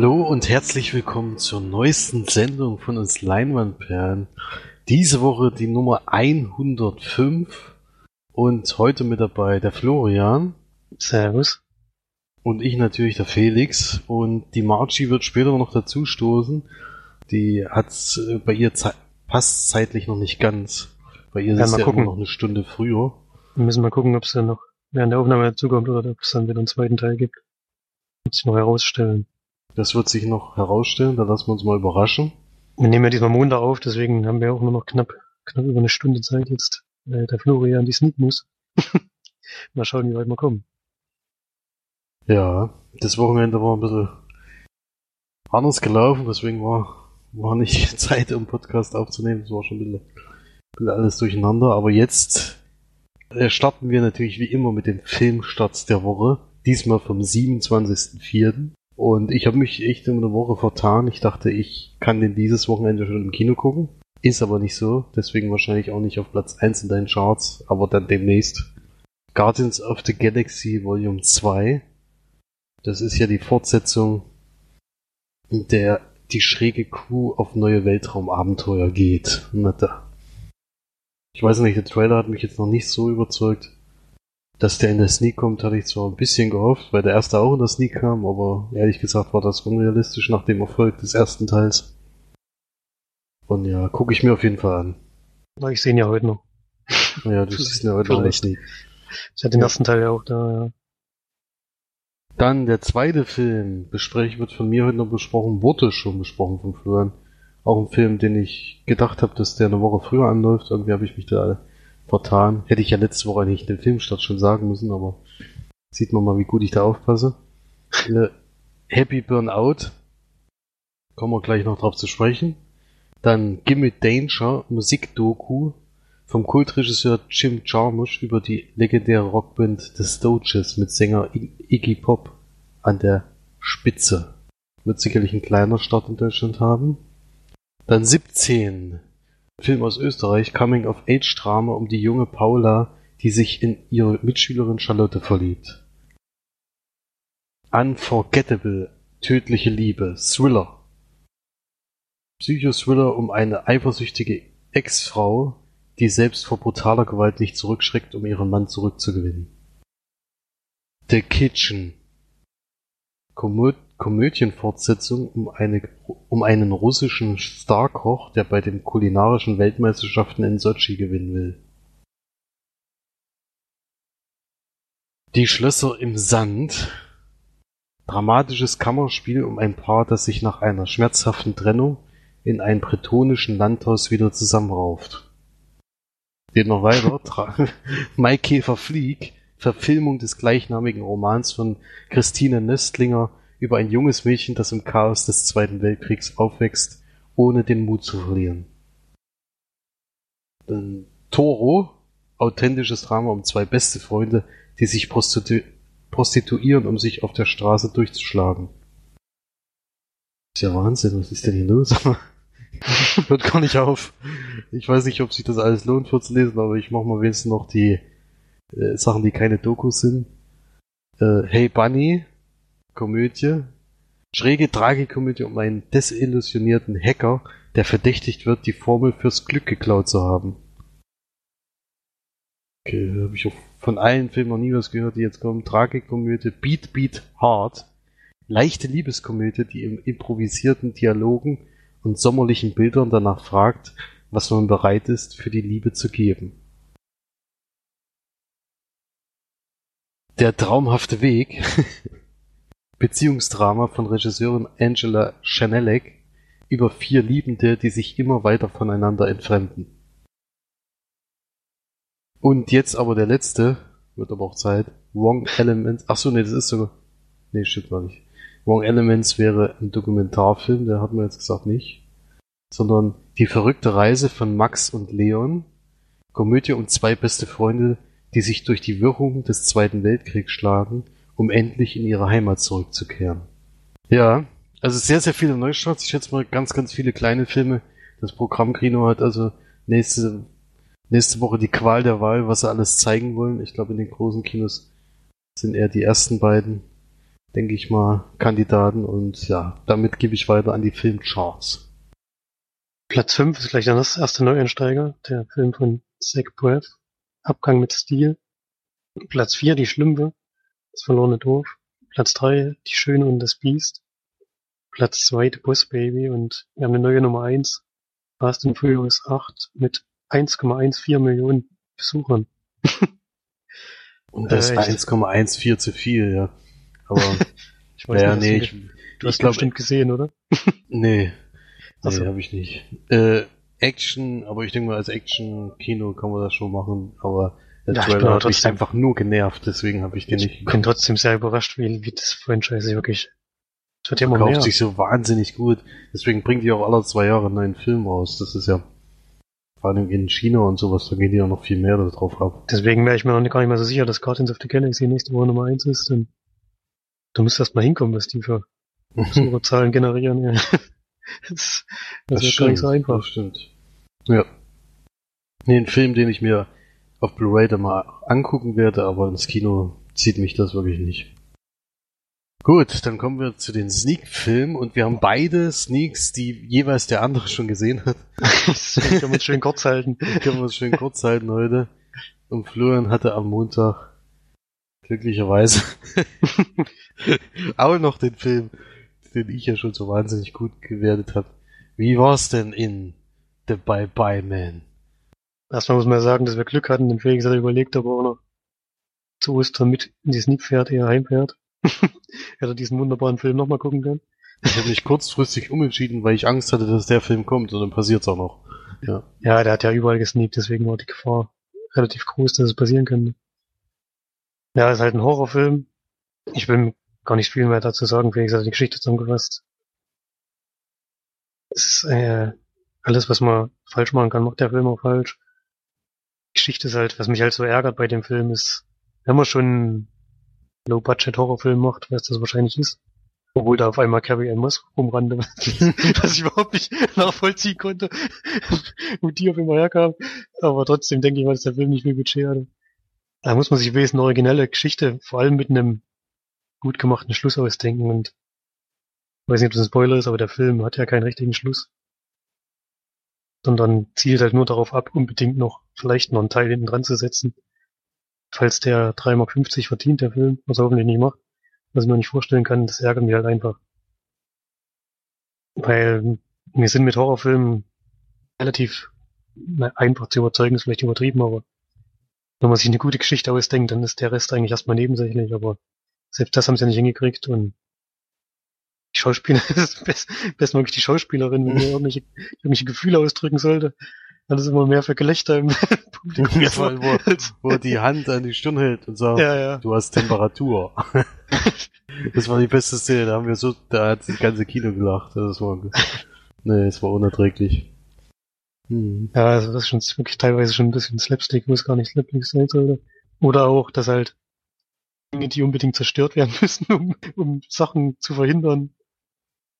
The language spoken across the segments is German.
Hallo und herzlich willkommen zur neuesten Sendung von uns Leinwandperlen. Diese Woche die Nummer 105 und heute mit dabei der Florian. Servus. Und ich natürlich der Felix. Und die Margie wird später noch dazu stoßen. Die hat bei ihr ze passt zeitlich noch nicht ganz. Bei ihr Ja, ist mal ja gucken. immer noch eine Stunde früher. Wir müssen mal gucken, ob es dann noch während der Aufnahme dazukommt oder ob es dann wieder einen zweiten Teil gibt. Wird sich noch herausstellen. Das wird sich noch herausstellen, da lassen wir uns mal überraschen. Wir nehmen ja diesmal Montag auf, deswegen haben wir auch nur noch knapp, knapp über eine Stunde Zeit jetzt, weil der Florian die Sneak muss. mal schauen, wie weit wir kommen. Ja, das Wochenende war ein bisschen anders gelaufen, deswegen war, war nicht Zeit, um Podcast aufzunehmen. Es war schon ein bisschen, ein bisschen alles durcheinander. Aber jetzt äh, starten wir natürlich wie immer mit dem Filmstart der Woche. Diesmal vom 27.04. Und ich habe mich echt in einer Woche vertan. Ich dachte, ich kann den dieses Wochenende schon im Kino gucken. Ist aber nicht so. Deswegen wahrscheinlich auch nicht auf Platz 1 in deinen Charts. Aber dann demnächst. Guardians of the Galaxy Volume 2. Das ist ja die Fortsetzung, in der die schräge Crew auf neue Weltraumabenteuer geht. Ich weiß nicht, der Trailer hat mich jetzt noch nicht so überzeugt. Dass der in der Sneak kommt, hatte ich zwar ein bisschen gehofft, weil der erste auch in der Sneak kam, aber ehrlich gesagt war das unrealistisch nach dem Erfolg des ersten Teils. Und ja, gucke ich mir auf jeden Fall an. Aber ich sehe ihn ja heute noch. Ja, du siehst ihn ja heute noch in der Sneak. Ich hatte den ersten Teil ja auch da, ja. Dann der zweite Film, besprechen wird von mir heute noch besprochen, wurde schon besprochen von Florian. Auch ein Film, den ich gedacht habe, dass der eine Woche früher anläuft. Irgendwie habe ich mich da vertan. Hätte ich ja letzte Woche eigentlich den Filmstart schon sagen müssen, aber sieht man mal, wie gut ich da aufpasse. Äh, Happy Burnout. Kommen wir gleich noch drauf zu sprechen. Dann Gimme Danger, Musikdoku vom Kultregisseur Jim Jarmusch über die legendäre Rockband The Stooges mit Sänger Iggy Pop an der Spitze. Wird sicherlich ein kleiner Start in Deutschland haben. Dann 17. Film aus Österreich, Coming of Age Drama um die junge Paula, die sich in ihre Mitschülerin Charlotte verliebt. Unforgettable, tödliche Liebe, Thriller. Psychothriller um eine eifersüchtige Ex-Frau, die selbst vor brutaler Gewalt nicht zurückschreckt, um ihren Mann zurückzugewinnen. The Kitchen. Komö Komödienfortsetzung um, eine, einen russischen Starkoch, der bei den kulinarischen Weltmeisterschaften in Sochi gewinnen will. Die Schlösser im Sand. Dramatisches Kammerspiel um ein Paar, das sich nach einer schmerzhaften Trennung in einem bretonischen Landhaus wieder zusammenrauft. Geht noch weiter. Maikäfer Flieg, Verfilmung des gleichnamigen Romans von Christine Nöstlinger über ein junges Mädchen, das im Chaos des Zweiten Weltkriegs aufwächst, ohne den Mut zu verlieren. Dann Toro, authentisches Drama um zwei beste Freunde, die sich prostitu prostituieren, um sich auf der Straße durchzuschlagen. Ist ja Wahnsinn, was ist denn hier los? Hört gar nicht auf. Ich weiß nicht, ob sich das alles lohnt vorzulesen, aber ich mache mal wenigstens noch die äh, Sachen, die keine Dokus sind. Äh, hey Bunny, Komödie. Schräge Tragikomödie um einen desillusionierten Hacker, der verdächtigt wird, die Formel fürs Glück geklaut zu haben. Okay, habe ich auch von allen Filmen noch nie was gehört, die jetzt kommen. Tragikomödie, Beat Beat Hard. Leichte Liebeskomödie, die im improvisierten Dialogen und sommerlichen Bildern danach fragt, was man bereit ist, für die Liebe zu geben. Der traumhafte Weg. Beziehungsdrama von Regisseurin Angela Chanelek über vier Liebende, die sich immer weiter voneinander entfremden. Und jetzt aber der letzte, wird aber auch Zeit, Wrong Elements, ach so, nee, das ist sogar, nee, stimmt gar nicht. Wrong Elements wäre ein Dokumentarfilm, der hat man jetzt gesagt nicht, sondern die verrückte Reise von Max und Leon, Komödie um zwei beste Freunde, die sich durch die Wirrung des Zweiten Weltkriegs schlagen, um endlich in ihre Heimat zurückzukehren. Ja, also sehr, sehr viele Neustarts. Ich schätze mal ganz, ganz viele kleine Filme. Das Programm Kino hat also nächste, nächste Woche die Qual der Wahl, was sie alles zeigen wollen. Ich glaube, in den großen Kinos sind eher die ersten beiden denke ich mal, Kandidaten und ja, damit gebe ich weiter an die Filmcharts. Platz 5 ist gleich dann das erste Neueinsteiger, der Film von Zach Braff, Abgang mit Stil. Platz 4, Die Schlümpfe, das verlorene Dorf. Platz 3, Die Schöne und das Biest. Platz 2, The Boss Baby und wir haben eine neue Nummer 1, Fast and Furious 8 mit 1,14 Millionen Besuchern. Und das Äh, echt? 1,14 zu viel, ja. Aber Ich weiß ja, nicht, nee, ich, du hast ich glaube, bestimmt gesehen, oder? nee, Ach so. nee, habe ich nicht. Äh, Action, aber ich denke mal, als Action-Kino kann man das schon machen, aber der Ja, ich bin Trailer hat mich trotzdem- einfach nur genervt, deswegen habe ich den nicht Ich bin trotzdem sehr überrascht, wie, wie das Franchise wirklich. Es wird ja immer mehr. sich so wahnsinnig gut. Deswegen bringt die auch alle zwei Jahre einen neuen Film raus. Das ist ja vor allem in China und sowas, da gehen die ja noch viel mehr drauf ab. Deswegen wäre ich mir noch gar nicht mal so sicher, dass Guardians of the Galaxy nächste Woche Nummer 1 ist. Denn du musst erst mal hinkommen, was die für Besucherzahlen generieren. Ja. Das, das, ist gar nicht so einfach. Das stimmt. Ja. Nee, ein Film, den ich mir auf Blu-ray dann mal angucken werde, aber ins Kino zieht mich das wirklich nicht. Gut, dann kommen wir zu den Sneak-Filmen und wir haben beide Sneaks, die jeweils der andere schon gesehen hat. Können wir uns schön kurz halten. können wir es schön kurz halten heute. Und Florian hatte am Montag glücklicherweise auch noch den Film, den ich ja schon so wahnsinnig gut gewertet habe. Wie war's denn in The Bye Bye Man? Erstmal muss man ja sagen, dass wir Glück hatten, denn Felix hat überlegt, ob er auch noch zu Ostern mit in die Sneak fährt, eher heimfährt. Hätte er diesen wunderbaren Film nochmal gucken können. Ich habe mich kurzfristig umentschieden, weil ich Angst hatte, dass der Film kommt und dann passiert's auch noch. Ja. Ja, der hat ja überall gesneakt, deswegen war die Gefahr relativ groß, dass es passieren könnte. Ja, ist halt ein Horrorfilm. Ich will gar nicht viel mehr dazu sagen, Felix hat die Geschichte zusammengefasst. Es ist äh, alles, was man falsch machen kann, macht der Film auch falsch. Geschichte ist halt, was mich halt so ärgert bei dem Film ist, wenn man schon einen Low-Budget-Horrorfilm macht, was das wahrscheinlich ist, obwohl da auf einmal Carrie Ann Moss rumrannte, was ich überhaupt nicht nachvollziehen konnte, wo die auf einmal herkam. Aber trotzdem denke ich mal, dass der Film nicht viel Budget hatte. Da muss man sich wenigstens eine originelle Geschichte, vor allem mit einem gut gemachten Schluss ausdenken und ich weiß nicht, ob das ein Spoiler ist, aber der Film hat ja keinen richtigen Schluss. Sondern zielt halt nur darauf ab, unbedingt noch vielleicht noch einen Teil hinten dran zu setzen. Falls der 3,50 Mark verdient, der Film, was er hoffentlich nicht macht, was ich mir nicht vorstellen kann, das ärgert mich halt einfach. Weil wir sind mit Horrorfilmen relativ einfach zu überzeugen, ist vielleicht übertrieben, aber wenn man sich eine gute Geschichte ausdenkt, dann ist der Rest eigentlich erstmal nebensächlich, aber selbst das haben sie ja nicht hingekriegt und die Schauspieler, das ist best, bestmöglich die Schauspielerin, wenn mir irgendwelche, irgendwelche Gefühle ausdrücken sollte, dann ist immer mehr für Gelächter im Publikum. Ja, allem, wo, wo er die Hand an die Stirn hält und sagt, ja, ja. du hast Temperatur. das war die beste Szene, da haben wir so, da hat das ganze Kino gelacht. Das war, nee, es war unerträglich. Hm. Ja, also das ist schon wirklich teilweise schon ein bisschen Slapstick, wo es gar nicht Slapstick sein sollte. Oder auch, dass halt Dinge, die unbedingt zerstört werden müssen, um, um Sachen zu verhindern,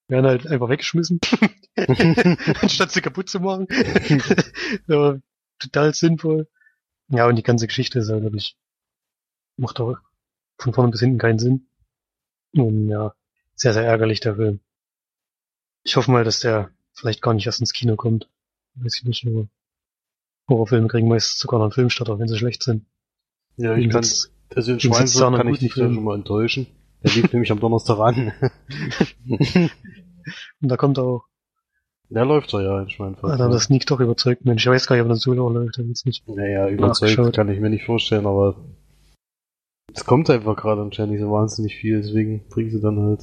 werden halt einfach weggeschmissen, anstatt sie kaputt zu machen. ja, total sinnvoll. Ja, und die ganze Geschichte ist halt wirklich, macht auch von vorne bis hinten keinen Sinn. Und ja, sehr, sehr ärgerlich der Film. Ich hoffe mal, dass der vielleicht gar nicht erst ins Kino kommt. Weiß ich nicht, aber Horrorfilme kriegen meist sogar noch einen Filmstart, auch wenn sie schlecht sind. Ja, ich kann, also Schweinfurt noch kann ich dich Film. schon mal enttäuschen. Der lief nämlich am Donnerstag an. Und da kommt auch, Der läuft doch ja in Schweinfurt. Alter, das Sneak doch überzeugt, Mensch. Ich weiß gar nicht, ob das so lange läuft, jetzt nicht. Naja, überzeugt kann ich mir nicht vorstellen, aber es kommt einfach gerade anscheinend nicht so wahnsinnig viel, deswegen bringen sie dann halt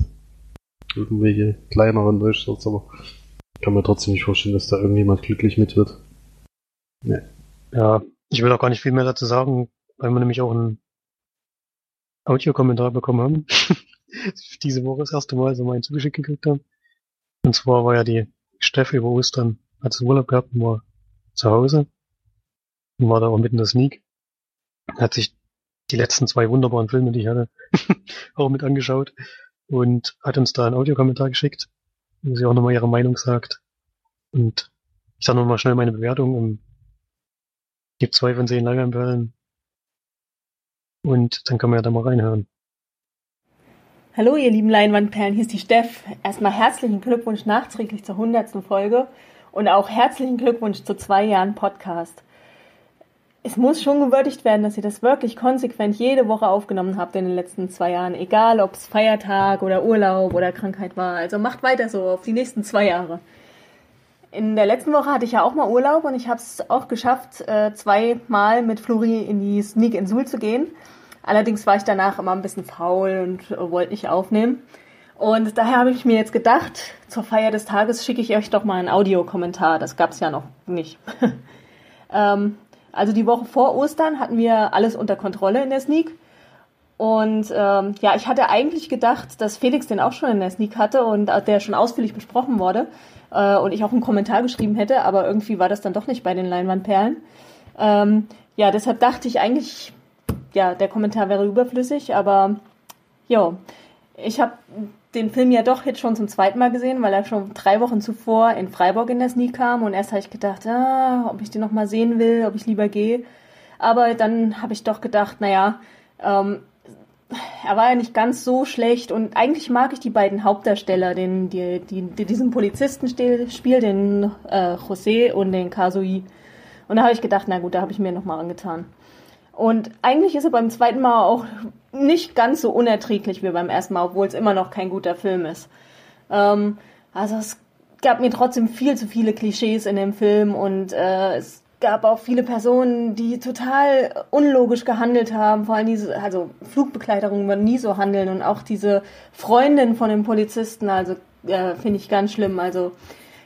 irgendwelche kleineren Neustarts, aber ich kann mir trotzdem nicht vorstellen, dass da irgendjemand glücklich mit wird. Ja, ich will auch gar nicht viel mehr dazu sagen, weil wir nämlich auch einen Audiokommentar bekommen haben. Diese Woche das erste Mal so mal einen zugeschickt gekriegt haben. Und zwar war ja die Steffi über Ostern, hat sie Urlaub gehabt und war zu Hause. Und war da auch mitten in der Sneak. Hat sich die letzten zwei wunderbaren Filme, die ich hatte, auch mit angeschaut. Und hat uns da einen Audiokommentar geschickt, wo sie auch nochmal ihre Meinung sagt. Und ich sage nochmal schnell meine Bewertung. Ähm, Gibt zwei von zehn Langeinperlen. Und dann kann man ja da mal reinhören. Hallo, ihr lieben Leinwandperlen, hier ist die Steff. Erstmal herzlichen Glückwunsch nachträglich zur 100. Folge und auch herzlichen Glückwunsch zu zwei Jahren Podcast. Es muss schon gewürdigt werden, dass ihr das wirklich konsequent jede Woche aufgenommen habt in den letzten zwei Jahren, egal ob es Feiertag oder Urlaub oder Krankheit war. Also macht weiter so auf die nächsten zwei Jahre. In der letzten Woche hatte ich ja auch mal Urlaub und ich habe es auch geschafft, äh, zweimal mit Flori in die Sneak in Sul zu gehen. Allerdings war ich danach immer ein bisschen faul und äh, wollte nicht aufnehmen. Und daher habe ich mir jetzt gedacht, zur Feier des Tages schicke ich euch doch mal einen Audiokommentar. Das gab es ja noch nicht. ähm, also die Woche vor Ostern hatten wir alles unter Kontrolle in der Sneak. Und ähm, ja, ich hatte eigentlich gedacht, dass Felix den auch schon in der Sneak hatte und äh, der schon ausführlich besprochen wurde äh, und ich auch einen Kommentar geschrieben hätte, aber irgendwie war das dann doch nicht bei den Leinwandperlen. Ähm, ja, deshalb dachte ich eigentlich, ja, der Kommentar wäre überflüssig, aber ja, ich habe den Film ja doch jetzt schon zum zweiten Mal gesehen, weil er schon drei Wochen zuvor in Freiburg in der Sneak kam und erst habe ich gedacht, ah, ob ich den nochmal sehen will, ob ich lieber gehe. Aber dann habe ich doch gedacht, naja, ähm, er war ja nicht ganz so schlecht und eigentlich mag ich die beiden Hauptdarsteller, den, die, die, die diesen Polizisten spielt, den äh, José und den Kasui. Und da habe ich gedacht, na gut, da habe ich mir nochmal angetan. Und eigentlich ist er beim zweiten Mal auch nicht ganz so unerträglich wie beim ersten Mal, obwohl es immer noch kein guter Film ist. Ähm, also es gab mir trotzdem viel zu viele Klischees in dem Film und äh, es gab auch viele Personen, die total unlogisch gehandelt haben. Vor allem diese, also Flugbegleiterinnen würden nie so handeln und auch diese Freundin von dem Polizisten, also äh, finde ich ganz schlimm. Also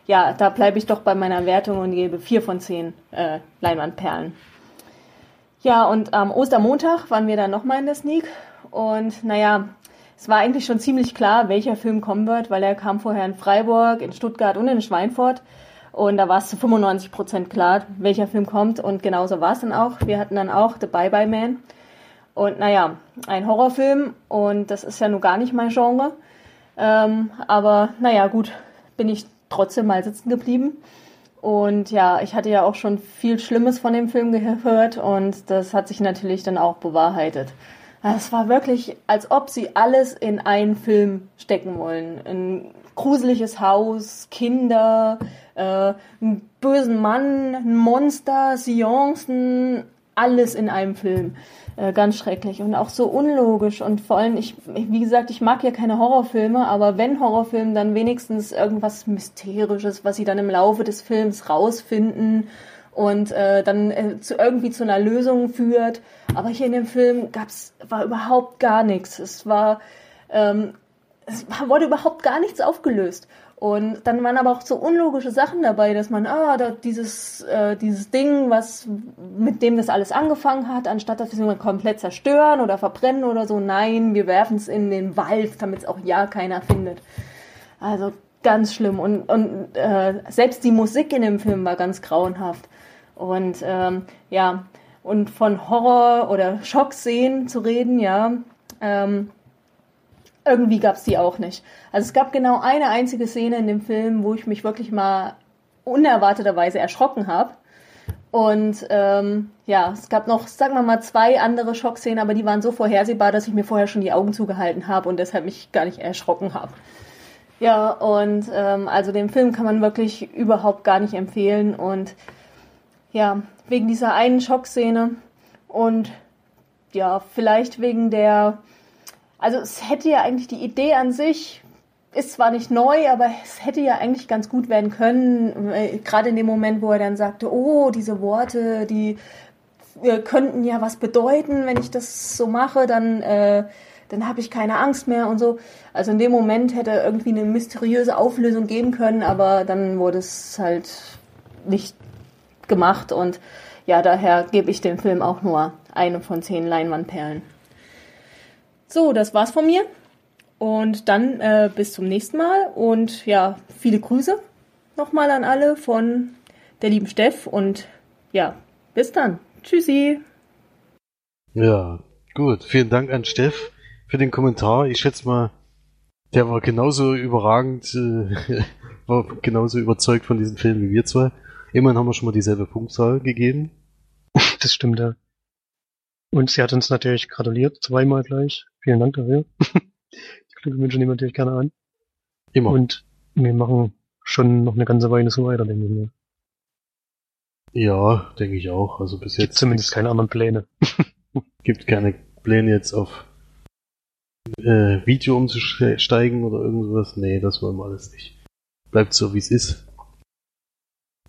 ja, da bleibe ich doch bei meiner Wertung und gebe vier von zehn äh, Leinwandperlen. Ja, und am Ostermontag waren wir dann nochmal in der Sneak. Und naja, es war eigentlich schon ziemlich klar, welcher Film kommen wird, weil er kam vorher in Freiburg, in Stuttgart und in Schweinfurt. Und da war es zu 95 Prozent klar, welcher Film kommt. Und genauso war es dann auch. Wir hatten dann auch The Bye Bye Man. Und naja, ein Horrorfilm. Und das ist ja nun gar nicht mein Genre. Ähm, aber naja, gut, bin ich trotzdem mal sitzen geblieben. Und ja, ich hatte ja auch schon viel Schlimmes von dem Film gehört und das hat sich natürlich dann auch bewahrheitet. Es war wirklich, als ob sie alles in einen Film stecken wollen. Ein gruseliges Haus, Kinder, äh, einen bösen Mann, ein Monster, Seancen, alles in einem Film. Äh, ganz schrecklich und auch so unlogisch und vor allem, ich, wie gesagt, ich mag ja keine Horrorfilme, aber wenn Horrorfilme, dann wenigstens irgendwas Mysterisches, was sie dann im Laufe des Films rausfinden und äh, dann äh, zu, irgendwie zu einer Lösung führt. Aber hier in dem Film gab's, war überhaupt gar nichts. Es war, ähm, es wurde überhaupt gar nichts aufgelöst. Und dann waren aber auch so unlogische Sachen dabei, dass man, ah, da dieses, äh, dieses Ding, was mit dem das alles angefangen hat, anstatt dass wir es komplett zerstören oder verbrennen oder so, nein, wir werfen es in den Wald, damit es auch ja keiner findet. Also ganz schlimm. Und, und äh, selbst die Musik in dem Film war ganz grauenhaft. Und ähm, ja, und von Horror oder Schockszenen zu reden, ja, ähm, irgendwie gab es die auch nicht. Also es gab genau eine einzige Szene in dem Film, wo ich mich wirklich mal unerwarteterweise erschrocken habe. Und ähm, ja, es gab noch, sagen wir mal, zwei andere Schockszenen, aber die waren so vorhersehbar, dass ich mir vorher schon die Augen zugehalten habe und deshalb mich gar nicht erschrocken habe. Ja, und ähm, also den Film kann man wirklich überhaupt gar nicht empfehlen. Und ja, wegen dieser einen Schockszene und ja, vielleicht wegen der also es hätte ja eigentlich die Idee an sich, ist zwar nicht neu, aber es hätte ja eigentlich ganz gut werden können, gerade in dem Moment, wo er dann sagte, oh, diese Worte, die äh, könnten ja was bedeuten, wenn ich das so mache, dann, äh, dann habe ich keine Angst mehr und so. Also in dem Moment hätte irgendwie eine mysteriöse Auflösung geben können, aber dann wurde es halt nicht gemacht und ja, daher gebe ich dem Film auch nur eine von zehn Leinwandperlen. So, das war's von mir. Und dann äh, bis zum nächsten Mal. Und ja, viele Grüße nochmal an alle von der lieben Steff. Und ja, bis dann. Tschüssi. Ja, gut. Vielen Dank an Steff für den Kommentar. Ich schätze mal, der war genauso überragend, äh, war genauso überzeugt von diesem Film wie wir zwei. Immerhin haben wir schon mal dieselbe Punktzahl gegeben. Das stimmt, ja. Und sie hat uns natürlich gratuliert, zweimal gleich. Vielen Dank dafür. Die Glückwünsche nehmen wir natürlich gerne an. Immer. Und wir machen schon noch eine ganze Weile so weiter, denke ich mir. ja, denke ich auch. Also bis Gibt jetzt zumindest keine anderen Pläne. gibt keine Pläne jetzt auf äh, Video umzusteigen oder irgendwas. Nee, das wollen wir alles nicht. Bleibt so, wie es ist.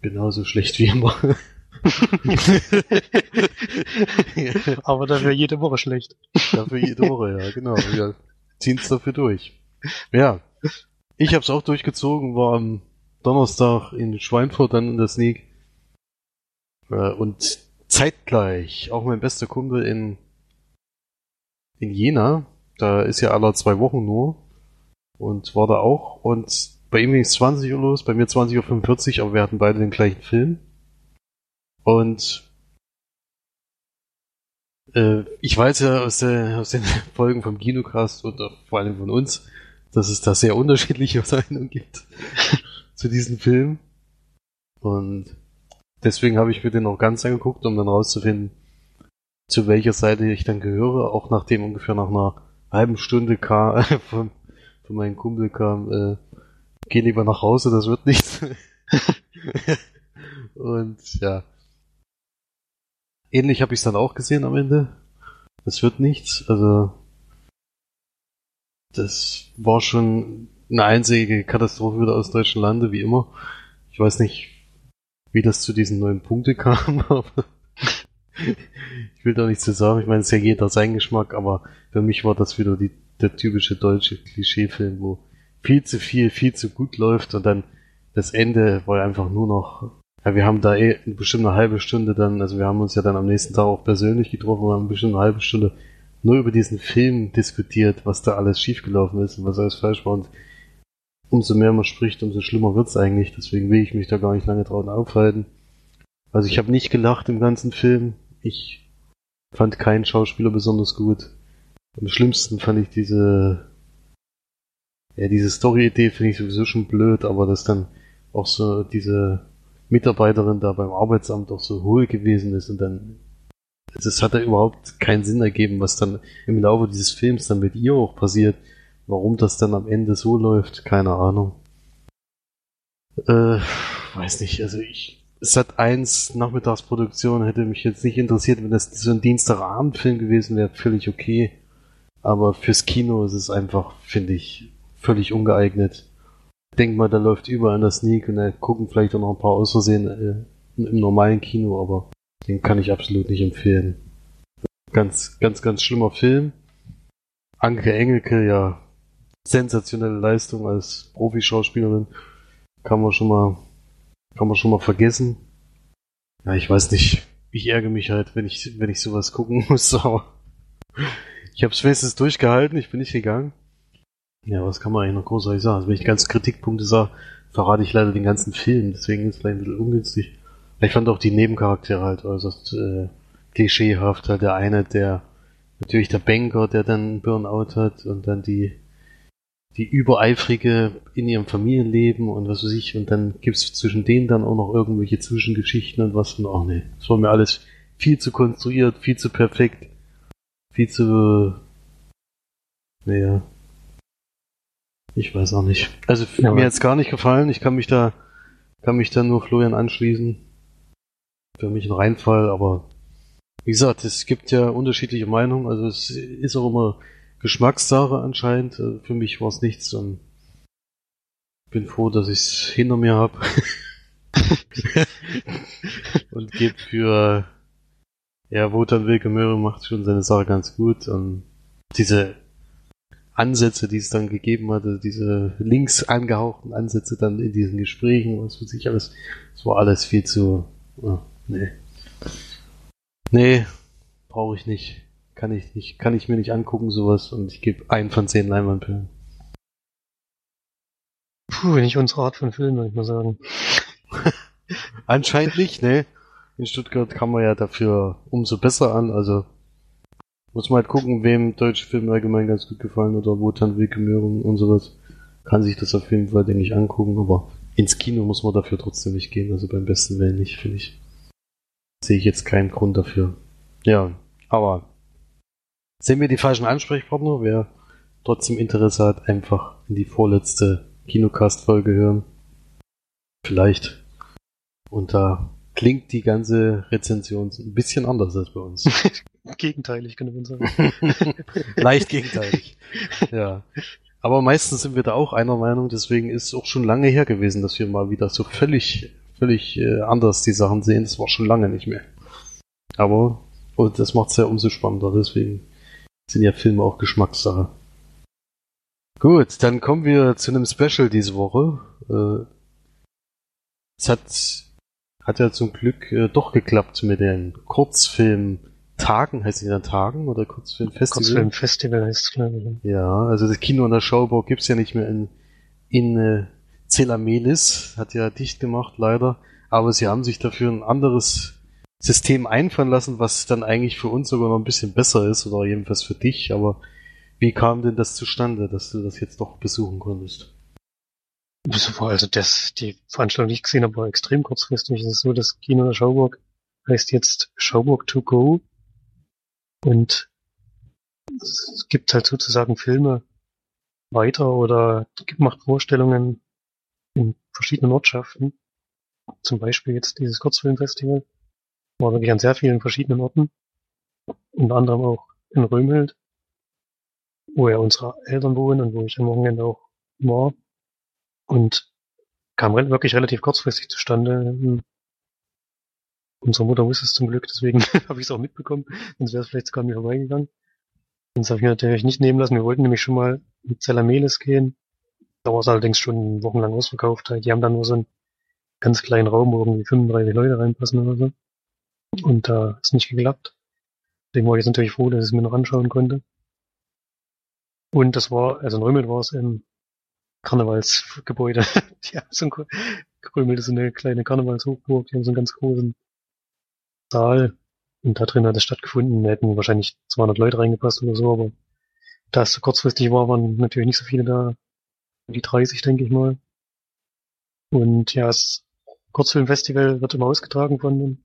Genauso schlecht wie immer. Aber dafür jede Woche schlecht. Dafür jede Woche, ja, genau. Wir ziehen es dafür durch. Ja, ich habe es auch durchgezogen, war am Donnerstag in Schweinfurt dann in der Sneak. Äh, und zeitgleich auch mein bester Kumpel in, in Jena, da ist ja aller zwei Wochen nur, und war da auch. Und bei ihm ging es 20 Uhr los, bei mir 20.45 Uhr, aber wir hatten beide den gleichen Film. Und äh, ich weiß ja aus, der, aus den Folgen vom Kinocast und vor allem von uns, dass es da sehr unterschiedliche Meinungen gibt zu diesem Film. Und deswegen habe ich mir den auch ganz angeguckt, um dann rauszufinden, zu welcher Seite ich dann gehöre, auch nachdem ungefähr nach einer halben Stunde kam, von, von meinem Kumpel kam, äh, geh lieber nach Hause, das wird nichts. Und ja. Ähnlich habe ich es dann auch gesehen am Ende. Das wird nichts. Also das war schon eine einzige Katastrophe wieder aus deutschen Lande, wie immer. Ich weiß nicht, wie das zu diesen neuen Punkten kam, aber ich will da nichts zu sagen. Ich meine, es ist ja jeder sein Geschmack, aber für mich war das wieder die, der typische deutsche Klischeefilm, wo viel zu viel, viel zu gut läuft und dann das Ende war einfach nur noch. Ja, wir haben da eh bestimmt eine halbe Stunde dann, also wir haben uns ja dann am nächsten Tag auch persönlich getroffen und haben bestimmt eine halbe Stunde nur über diesen Film diskutiert, was da alles schiefgelaufen ist und was alles falsch war. Und umso mehr man spricht, umso schlimmer wird's eigentlich. Deswegen will ich mich da gar nicht lange drauf aufhalten. Also ich habe nicht gelacht im ganzen Film. Ich fand keinen Schauspieler besonders gut. Am schlimmsten fand ich diese, ja, diese Story-Idee finde ich sowieso schon blöd, aber dass dann auch so diese Mitarbeiterin da beim Arbeitsamt auch so hohl gewesen ist und dann, das hat ja überhaupt keinen Sinn ergeben, was dann im Laufe dieses Films dann mit ihr auch passiert. Warum das dann am Ende so läuft, keine Ahnung. Äh, weiß nicht, also ich, Sat 1 Nachmittagsproduktion hätte mich jetzt nicht interessiert, wenn das so ein Dienstagabendfilm gewesen wäre, völlig okay. Aber fürs Kino ist es einfach, finde ich, völlig ungeeignet. Denk mal, da läuft überall in der Sneak und da gucken vielleicht auch noch ein paar aus Versehen äh, im normalen Kino, aber den kann ich absolut nicht empfehlen. Ganz, ganz, ganz schlimmer Film. Anke Engelke, ja, sensationelle Leistung als Profischauspielerin. Kann man schon mal, kann man schon mal vergessen. Ja, ich weiß nicht. Ich ärgere mich halt, wenn ich, wenn ich sowas gucken muss, aber ich habe es wenigstens durchgehalten, ich bin nicht gegangen. Ja, was kann man eigentlich noch großartig sagen? Also wenn ich ganz Kritikpunkte sage, verrate ich leider den ganzen Film, deswegen ist es vielleicht ein bisschen ungünstig. Ich fand auch die Nebencharaktere halt äußerst äh, klischeehaft. Halt der eine, der natürlich der Banker, der dann Burnout hat und dann die die übereifrige in ihrem Familienleben und was weiß ich, und dann gibt's zwischen denen dann auch noch irgendwelche Zwischengeschichten und was und ach nee, das war mir alles viel zu konstruiert, viel zu perfekt, viel zu naja. Ich weiß auch nicht. Also Ja, mir hat's gar nicht gefallen, ich kann mich da kann mich da nur Florian anschließen. Für mich ein Reinfall, aber wie gesagt, es gibt ja unterschiedliche Meinungen, also es ist auch immer Geschmackssache anscheinend. Äh, Für mich war es nichts und bin froh, dass ich es hinter mir habe. und gebe für ja, Wotan Wilke Möhre macht schon seine Sache ganz gut und diese Ansätze, die es dann gegeben hatte, diese links angehauchten Ansätze dann in diesen Gesprächen, was weiß ich alles, das war alles viel zu, oh, nee. Nee, brauche ich nicht. Kann ich nicht, kann ich mir nicht angucken, sowas, und ich gebe einen von zehn Leinwandperlen. Puh, nicht unsere Art von Film, würde ich mal sagen. Anscheinend nicht, ne? In Stuttgart kann man ja dafür umso besser an, also muss man halt gucken, wem deutsche Filme allgemein ganz gut gefallen oder Wotan Wilke Möhren und sowas. Kann sich das auf jeden Fall, denke ich, angucken, aber ins Kino muss man dafür trotzdem nicht gehen, also beim besten Willen nicht, finde ich. Sehe ich jetzt keinen Grund dafür. Ja, aber sind wir die falschen Ansprechpartner? Wer trotzdem Interesse hat, einfach in die vorletzte Kinocast-Folge hören. Vielleicht. Und da klingt die ganze Rezension ein bisschen anders als bei uns. Gegenteilig, könnte man sagen. Leicht gegenteilig. Ja. Aber meistens sind wir da auch einer Meinung, deswegen ist es auch schon lange her gewesen, dass wir mal wieder so völlig, völlig äh, anders die Sachen sehen. Das war schon lange nicht mehr. Aber und das macht es ja umso spannender, deswegen sind ja Filme auch Geschmackssache. Gut, dann kommen wir zu einem Special diese Woche. Äh, es hat, hat ja zum Glück äh, doch geklappt mit den Kurzfilm-Tagen, heißt die dann Tagen oder Kurzfilmfestival? Kurzfilmfestival heißt es, glaube ich. Ja, also das Kino in der Schauburg gibt's ja nicht mehr in, in äh, Zelamelis, hat ja dicht gemacht leider, aber sie haben sich dafür ein anderes System einfallen lassen, was dann eigentlich für uns sogar noch ein bisschen besser ist oder jedenfalls für dich, aber wie kam denn das zustande, dass du das jetzt doch besuchen konntest? Also das, die Veranstaltung, die ich gesehen habe, war extrem kurzfristig. Es ist so, das Kino der Schauburg heißt jetzt Schauburg to go und es gibt halt sozusagen Filme weiter oder macht Vorstellungen in verschiedenen Ortschaften. Zum Beispiel jetzt dieses Kurzfilmfestival war wirklich an sehr vielen verschiedenen Orten. Unter anderem auch in Römhild, wo ja unsere Eltern wohnen und wo ich am Wochenende auch war. Und kam wirklich relativ kurzfristig zustande. Unsere Mutter wusste es zum Glück, deswegen habe ich es auch mitbekommen. Sonst wäre es vielleicht sogar mir vorbeigegangen. Das habe ich mir natürlich nicht nehmen lassen. Wir wollten nämlich schon mal mit Zelameles gehen. Da war es allerdings schon wochenlang ausverkauft. Die haben dann nur so einen ganz kleinen Raum, wo irgendwie 35 Leute reinpassen oder so. Und da äh, ist nicht geklappt. Deswegen war ich jetzt natürlich froh, dass ich es mir noch anschauen konnte. Und das war, also in Römel war es im Karnevalsgebäude. die haben so ein, Römel ist eine kleine Karnevalshochburg, die haben so einen ganz großen Saal. Und da drin hat es stattgefunden. Da hätten wahrscheinlich 200 Leute reingepasst oder so, aber da es so kurzfristig war, waren natürlich nicht so viele da. Die 30, denke ich mal. Und ja, das Kurzfilmfestival wird immer ausgetragen von den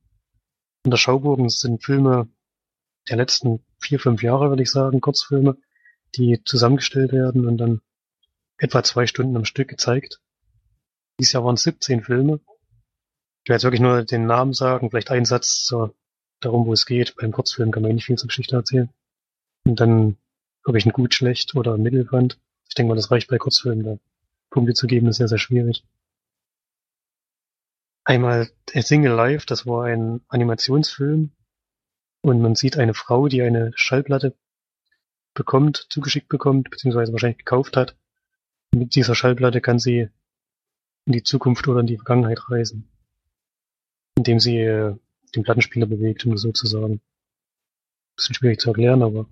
in der Schauburgen sind Filme der letzten vier, fünf Jahre, würde ich sagen, Kurzfilme, die zusammengestellt werden und dann etwa zwei Stunden am Stück gezeigt. Dieses Jahr waren es 17 Filme. Ich werde jetzt wirklich nur den Namen sagen, vielleicht einen Satz zur, darum, wo es geht. Beim Kurzfilm kann man nicht viel zur Geschichte erzählen. Und dann, ob ich einen gut, schlecht oder mittel fand. Ich denke mal, das reicht bei Kurzfilmen. Da Punkte zu geben ist sehr, sehr schwierig. Einmal A Single Life, das war ein Animationsfilm und man sieht eine Frau, die eine Schallplatte bekommt, zugeschickt bekommt, beziehungsweise wahrscheinlich gekauft hat. Mit dieser Schallplatte kann sie in die Zukunft oder in die Vergangenheit reisen, indem sie äh, den Plattenspieler bewegt, um das so zu sagen. Bisschen schwierig zu erklären, aber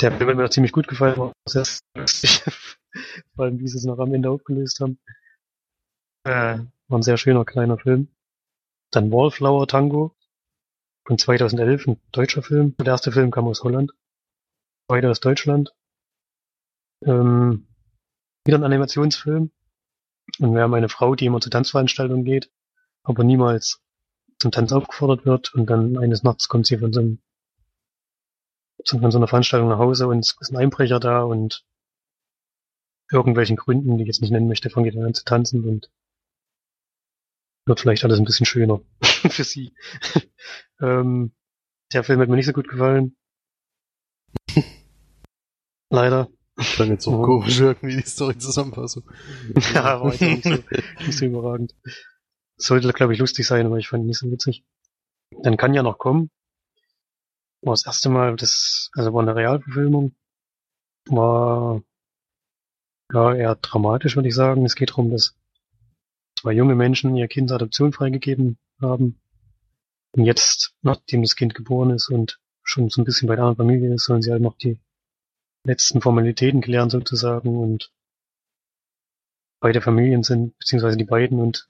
der Film hat mir ziemlich gut gefallen, war sehr lustig, vor allem wie sie es noch am Ende aufgelöst haben. Äh, war ein sehr schöner kleiner Film. Dann Wallflower Tango von 2011, ein deutscher Film. Der erste Film kam aus Holland. Zweiter aus Deutschland. Ähm, wieder ein Animationsfilm. Und wir haben eine Frau, die immer zu Tanzveranstaltungen geht, aber niemals zum Tanz aufgefordert wird. Und dann eines Nachts kommt sie von so, einem, von so einer Veranstaltung nach Hause und es ist ein Einbrecher da und irgendwelchen Gründen, die ich jetzt nicht nennen möchte, fangen die dann an zu tanzen und wird vielleicht alles ein bisschen schöner für sie. ähm, der Film hat mir nicht so gut gefallen. Leider. Dann jetzt auch komisch irgendwie die Story-Zusammenfassung. ja, war jetzt nicht so, nicht so überragend. Sollte, glaube ich, lustig sein, aber ich fand ihn nicht so witzig. Dann kann ja noch kommen. War das erste Mal, das, also war eine Realverfilmung. War, ja, eher dramatisch, würde ich sagen. Es geht darum, dass zwei junge Menschen ihr Kind Adoption freigegeben haben. Und jetzt, nachdem das Kind geboren ist und schon so ein bisschen bei der anderen Familie ist, sollen sie halt noch die letzten Formalitäten klären sozusagen und beide Familien sind, beziehungsweise die beiden und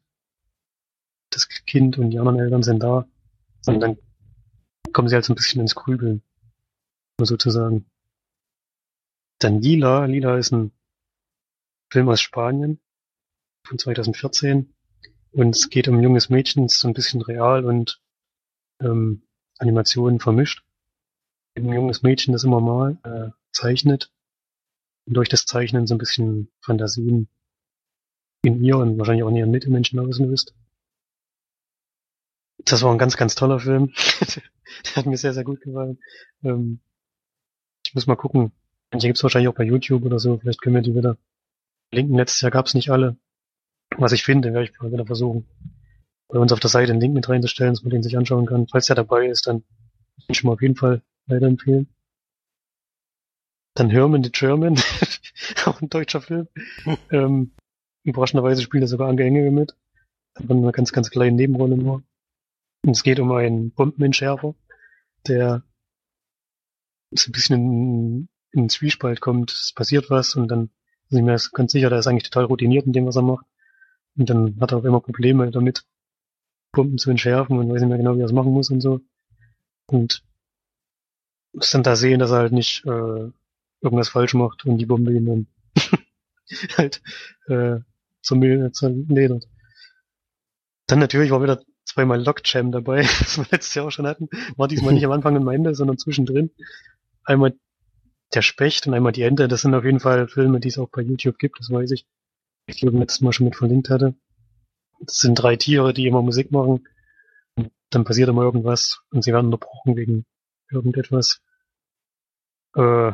das Kind und die anderen Eltern sind da. Und dann kommen sie halt so ein bisschen ins Grübeln, sozusagen. Dann Lila. Lila ist ein Film aus Spanien von 2014. Und es geht um ein junges Mädchen, ist so ein bisschen real und ähm, Animationen vermischt. Ein junges Mädchen, das immer mal äh, zeichnet durch das Zeichnen so ein bisschen Fantasien in ihr und wahrscheinlich auch in ihren Mitmenschen auslöst. Das war ein ganz, ganz toller Film. Der hat mir sehr, sehr gut gefallen. Ähm, ich muss mal gucken. Manche gibt's wahrscheinlich auch bei YouTube oder so. Vielleicht können wir die wieder linken. Letztes Jahr gab's nicht alle. Was ich finde, werde ich mal wieder versuchen, bei uns auf der Seite einen Link mit reinzustellen, dass man den sich anschauen kann. Falls der dabei ist, dann ich schon mal auf jeden Fall weiterempfehlen. Dann Herman the German, auch ein deutscher Film. ähm, überraschenderweise spielt er sogar Anke Engel mit. Aber in einer ganz, ganz kleinen Nebenrolle nur. Und es geht um einen Bombenentschärfer, der so ein bisschen in, in den Zwiespalt kommt. Es passiert was und dann sind wir ganz sicher, der ist eigentlich total routiniert in dem, was er macht. Und dann hat er auch immer Probleme damit, Bomben zu entschärfen und weiß nicht mehr genau, wie er es machen muss und so. Und muss dann da sehen, dass er halt nicht äh, irgendwas falsch macht und die Bombe ihn dann halt äh, zum Müll zerledert. Dann natürlich war wieder zweimal Lockjam dabei, das wir letztes Jahr auch schon hatten. War diesmal nicht am Anfang und am Ende, sondern zwischendrin. Einmal der Specht und einmal die Ente. Das sind auf jeden Fall Filme, die es auch bei YouTube gibt, das weiß ich. Ich glaube, letztes Mal schon mit verlinkt hatte. Das sind drei Tiere, die immer Musik machen. Und dann passiert immer irgendwas und sie werden unterbrochen wegen irgendetwas. Äh,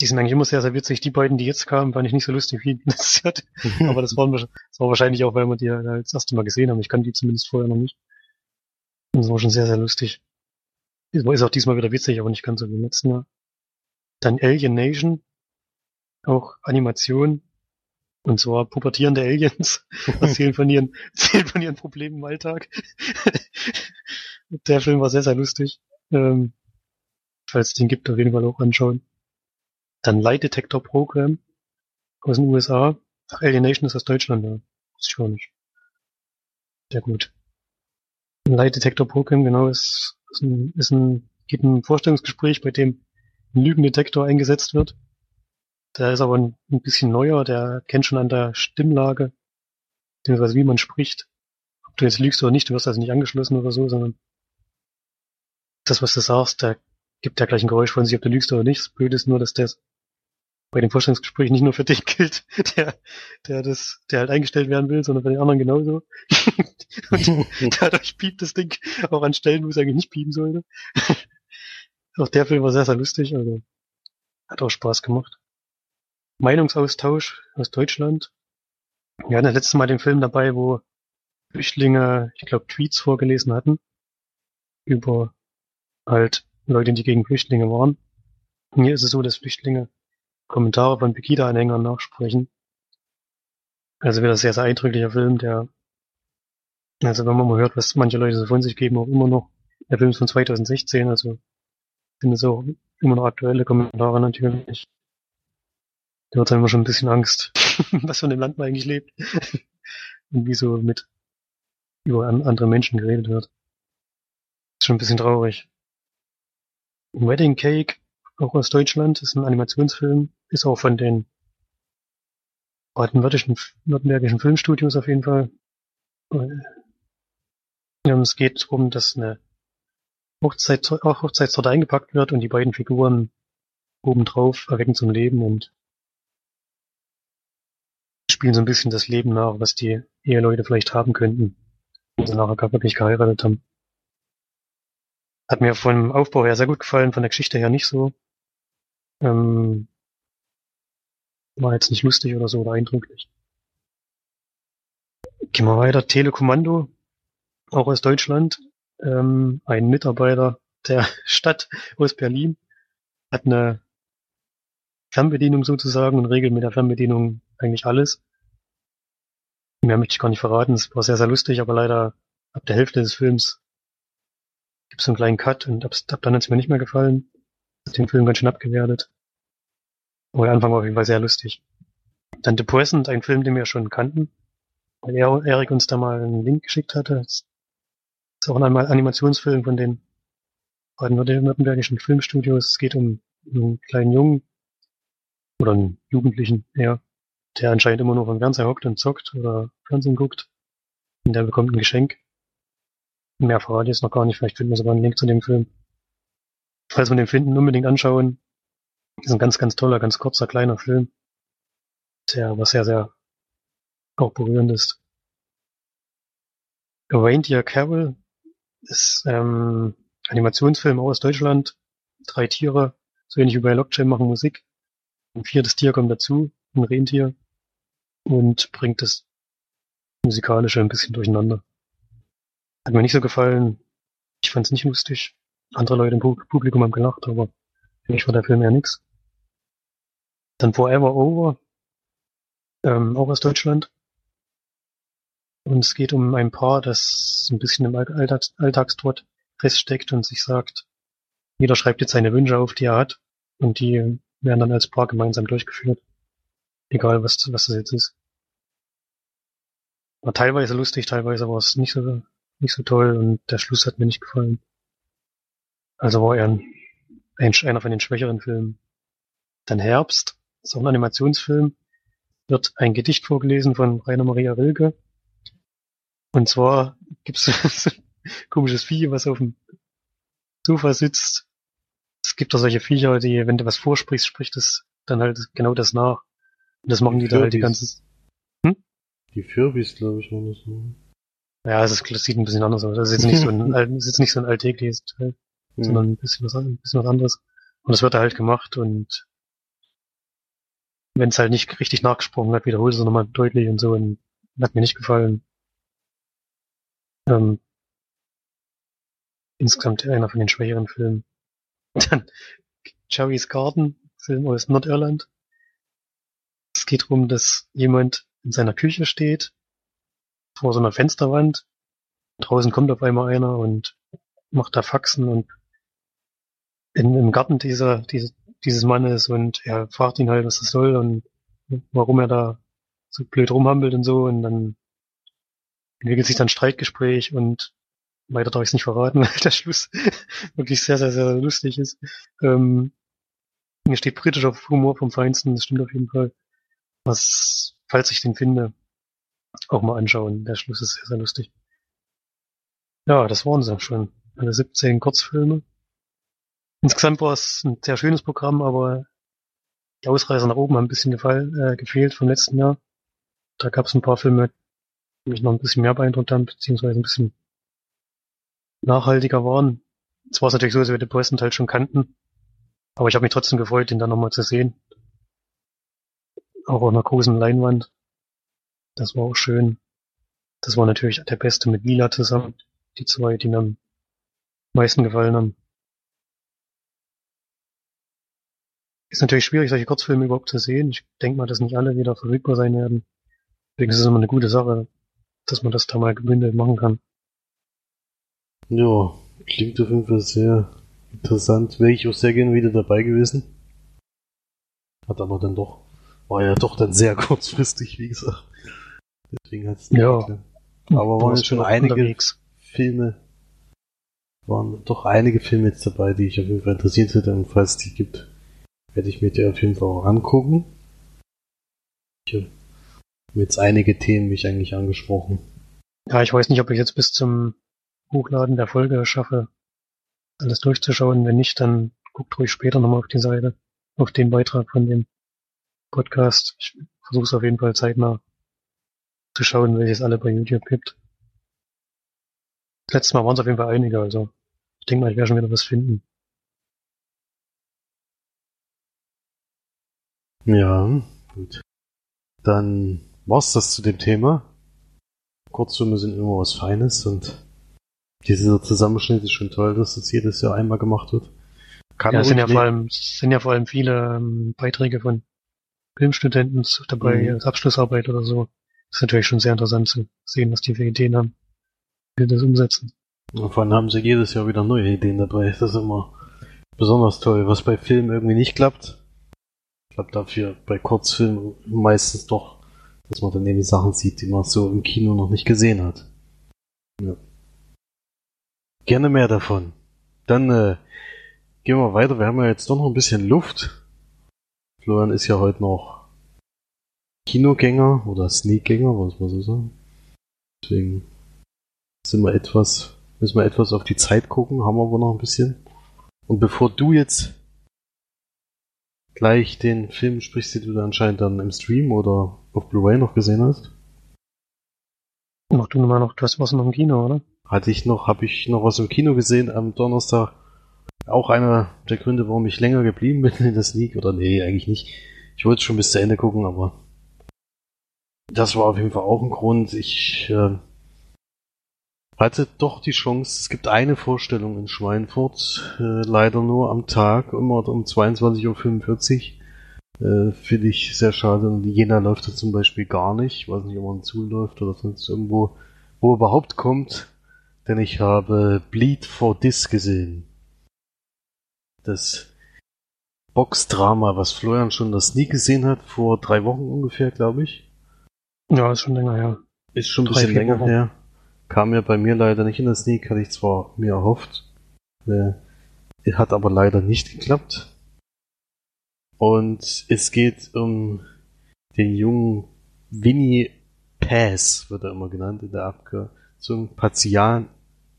die sind eigentlich immer sehr, sehr witzig. Die beiden, die jetzt kamen, fand ich nicht so lustig wie das hat. Aber das, waren, das war wahrscheinlich auch, weil wir die halt das erste Mal gesehen haben. Ich kann die zumindest vorher noch nicht. Das war schon sehr, sehr lustig. Ist auch diesmal wieder witzig, aber nicht ganz so wie im letzten Mal. Dann Alien Nation. Auch Animation. Und zwar pubertierende Aliens erzählen von ihren, erzählen von ihren Problemen im Alltag. Der Film war sehr, sehr lustig. Ähm, falls es den gibt, auf jeden Fall auch anschauen. Dann Light Detector Program aus den USA. Ach, Alienation ist aus Deutschland, ja. Ist schon nicht. Sehr gut. Light Detector Program, genau, ist, ist, ein, ist ein, geht ein Vorstellungsgespräch, bei dem ein Lügendetektor eingesetzt wird. Der ist aber ein, ein bisschen neuer, der kennt schon an der Stimmlage, beziehungsweise wie man spricht. Ob du jetzt lügst oder nicht, du wirst also nicht angeschlossen oder so, sondern das, was du sagst, der gibt ja gleich ein Geräusch von sich, ob du lügst oder nicht. Das Blöde ist nur, dass der bei dem Vorstellungsgespräch nicht nur für dich gilt, der, der das, der halt eingestellt werden will, sondern für den anderen genauso. und dadurch piept das Ding auch an Stellen, wo es eigentlich nicht piepen sollte. auch der Film war sehr, sehr lustig, also hat auch Spaß gemacht. Meinungsaustausch aus Deutschland. Wir hatten das letzte Mal den Film dabei, wo Flüchtlinge, ich glaube, Tweets vorgelesen hatten über halt Leute, die gegen Flüchtlinge waren. Hier ist es so, dass Flüchtlinge Kommentare von Pegida-Anhängern nachsprechen. Also wieder sehr, sehr eindrücklicher Film, der, also wenn man mal hört, was manche Leute so von sich geben, auch immer noch, der Film ist von 2016, also sind es auch immer noch aktuelle Kommentare natürlich. Da wird dann immer schon ein bisschen Angst, was von dem Land man eigentlich lebt. Und wie so mit über andere Menschen geredet wird. Ist schon ein bisschen traurig. Wedding Cake, auch aus Deutschland, ist ein Animationsfilm, ist auch von den baden-württembergischen Filmstudios auf jeden Fall. Ja, es geht darum, dass eine Hochzeit, auch Hochzeitstorte eingepackt wird und die beiden Figuren obendrauf erwecken zum Leben und spielen so ein bisschen das Leben nach, was die Eheleute vielleicht haben könnten, wenn sie nachher wirklich geheiratet haben. Hat mir vom Aufbau her sehr gut gefallen, von der Geschichte her nicht so. Ähm, war jetzt nicht lustig oder so oder eindrücklich. Gehen wir weiter. Telekommando, auch aus Deutschland. Ähm, ein Mitarbeiter der Stadt aus Berlin hat eine Fernbedienung sozusagen und regelt mit der Fernbedienung eigentlich alles. Mehr möchte ich gar nicht verraten. Es war sehr, sehr lustig, aber leider ab der Hälfte des Films gibt es einen kleinen Cut und ab, ab dann hat es mir nicht mehr gefallen. Den Film ganz schön abgewertet. Aber der Anfang war auf jeden Fall sehr lustig. Dann The Present, ein Film, den wir schon kannten, weil er, Erik uns da mal einen Link geschickt hatte. Das ist auch ein Animationsfilm von den baden-württembergischen Filmstudios. Es geht um einen kleinen Jungen oder einen Jugendlichen eher, der anscheinend immer nur vom Fernseher hockt und zockt oder Fernsehen guckt. Und der bekommt ein Geschenk Mehr verrate ich jetzt noch gar nicht. Vielleicht finden wir sogar einen Link zu dem Film. Falls wir den finden, unbedingt anschauen. ist ein ganz, ganz toller, ganz kurzer, kleiner Film. Der aber sehr, sehr auch berührend ist. A Reindeer Carol ist ähm, Animationsfilm aus Deutschland. Drei Tiere, so ähnlich wie bei Lockchain machen Musik. Ein viertes Tier kommt dazu, ein Rentier. Und bringt das Musikalische ein bisschen durcheinander. Hat mir nicht so gefallen. Ich fand es nicht lustig. Andere Leute im Publikum haben gelacht, aber für mich war der Film eher nix. Dann Forever Over, ähm, auch aus Deutschland. Und es geht um ein Paar, das ein bisschen im Alltags Alltagstrott feststeckt und sich sagt, jeder schreibt jetzt seine Wünsche auf, die er hat, und die werden dann als Paar gemeinsam durchgeführt. Egal, was, was das jetzt ist. War teilweise lustig, teilweise war es nicht so, nicht so toll und der Schluss hat mir nicht gefallen. Also war er ein, ein, einer von den schwächeren Filmen. Dann Herbst, ist auch ein Animationsfilm, wird ein Gedicht vorgelesen von Rainer Maria Rilke. Und zwar gibt's so ein komisches Vieh, was auf dem Sofa sitzt. Es gibt da solche Viecher, die, wenn du was vorsprichst, spricht es dann halt genau das nach. Und das machen die, die da halt die ganze... Hm? Die Fürbis, glaube ich, war das so. Ja, es sieht ein bisschen anders aus. Das ist jetzt nicht so ein, das ist jetzt nicht so ein alltägliches Teil, mhm. sondern ein bisschen was, ein bisschen was anderes. Und das wird halt gemacht und wenn es halt nicht richtig nachgesprochen hat, wiederholt es nochmal deutlich und so und hat mir nicht gefallen. Ähm, insgesamt einer von den schwächeren Filmen. Dann Cherry's Garden, Film aus Nordirland. Es geht darum, dass jemand in seiner Küche steht, vor so einer Fensterwand. Draußen kommt auf einmal einer und macht da Faxen und in, im Garten dieser, dieser, dieses Mannes und er fragt ihn halt, was das soll und warum er da so blöd rumhampelt und so und dann entwickelt sich dann Streitgespräch und weiter darf ich es nicht verraten, weil der Schluss wirklich sehr, sehr, sehr lustig ist. Ähm, hier steht britischer Humor vom Feinsten, das stimmt auf jeden Fall. Was, falls ich den finde, auch mal anschauen. Der Schluss ist sehr, sehr lustig. Ja, das waren sie schon. Alle 17 Kurzfilme. Insgesamt war es ein sehr schönes Programm, aber die Ausreißer nach oben haben ein bisschen gefall, äh, gefehlt vom letzten Jahr. Da gab es ein paar Filme, die mich noch ein bisschen mehr beeindruckt haben, beziehungsweise ein bisschen nachhaltiger waren. Es war natürlich so, dass wir den größten Teil schon kannten, aber ich habe mich trotzdem gefreut, den dann nochmal zu sehen. Auch auf einer großen Leinwand. Das war auch schön. Das war natürlich der Beste mit Vila zusammen. Die zwei, die mir am meisten gefallen haben. Ist natürlich schwierig, solche Kurzfilme überhaupt zu sehen. Ich denke mal, dass nicht alle wieder verfügbar sein werden. Deswegen ist es immer eine gute Sache, dass man das da mal gebündelt machen kann. Ja, klingt auf jeden Fall sehr interessant. Wäre ich auch sehr gerne wieder dabei gewesen. Hat aber dann doch, war ja doch dann sehr kurzfristig, wie gesagt. Deswegen hat es Ja. Geklappt. Aber waren schon einige unterwegs. Filme, waren doch einige Filme jetzt dabei, die ich auf jeden Fall interessiert hätte und falls die gibt, werde ich mir die auf jeden Fall auch angucken. Ich habe jetzt einige Themen mich eigentlich angesprochen. Ja, ich weiß nicht, ob ich jetzt bis zum Hochladen der Folge schaffe, alles durchzuschauen. Wenn nicht, dann guckt ruhig später nochmal auf die Seite, auf den Beitrag von dem Podcast. Ich versuche es auf jeden Fall zeitnah zu schauen, welches alle bei YouTube gibt. Das letzte Mal waren es auf jeden Fall einige, also ich denke mal, ich werde schon wieder was finden. Ja, gut. Dann war's das zu dem Thema. Kurzfilme sind immer was Feines und dieser Zusammenschnitt ist schon toll, dass das jedes Jahr einmal gemacht wird. Kann Ja, es sind ja vor allem, es sind ja vor allem viele ähm, Beiträge von Filmstudenten dabei, Mhm. als Abschlussarbeit oder so. Das ist natürlich schon sehr interessant zu sehen, was die für Ideen haben, wie das umsetzen. Und vor allem haben sie jedes Jahr wieder neue Ideen dabei. Das ist immer besonders toll. Was bei Filmen irgendwie nicht klappt, klappt dafür bei Kurzfilmen meistens doch, dass man dann eben Sachen sieht, die man so im Kino noch nicht gesehen hat. Ja. Gerne mehr davon. Dann äh, gehen wir weiter. Wir haben ja jetzt doch noch ein bisschen Luft. Florian ist ja heute noch Kinogänger oder Sneakgänger, muss man so sagen. Deswegen sind wir etwas, müssen wir etwas auf die Zeit gucken, haben wir aber noch ein bisschen. Und bevor du jetzt gleich den Film sprichst, den du anscheinend dann im Stream oder auf Blu-ray noch gesehen hast. Mach du mal noch, du hast was noch im Kino, oder? Hatte ich noch, habe ich noch was im Kino gesehen am Donnerstag. Auch einer der Gründe, warum ich länger geblieben bin in der Sneak, oder nee, eigentlich nicht. Ich wollte schon bis zu Ende gucken, aber das war auf jeden Fall auch ein Grund. Ich äh, hatte doch die Chance, es gibt eine Vorstellung in Schweinfurt, äh, leider nur am Tag, immer um 22.45 Uhr. Äh, Finde ich sehr schade. Und Jena läuft da zum Beispiel gar nicht. Ich weiß nicht, ob man zuläuft oder sonst irgendwo, wo er überhaupt kommt. Denn ich habe Bleed for This gesehen. Das Boxdrama, was Florian schon das nie gesehen hat, vor drei Wochen ungefähr, glaube ich. Ja, ist schon länger her. Ist schon ein Drei, bisschen länger Wochen. her. Kam ja bei mir leider nicht in der Sneak, hatte ich zwar mir erhofft. Äh, hat aber leider nicht geklappt. Und es geht um den jungen Winnie Pass, wird er immer genannt in der Abkürzung. Pazian,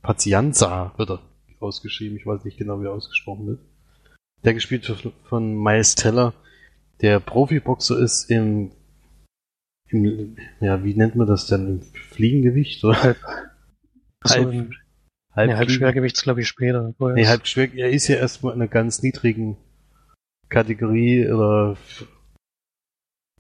Pazianza wird er ausgeschrieben. Ich weiß nicht genau, wie er ausgesprochen wird. Der gespielt von Miles Teller, der Profiboxer ist im, im, ja, wie nennt man das denn? Im Fliegengewicht oder Halb. Halb- so, im, halb, nee, Halbschwergewichts, glaube ich, später. Nee, halb schwer. Er ist ja erstmal in einer ganz niedrigen Kategorie oder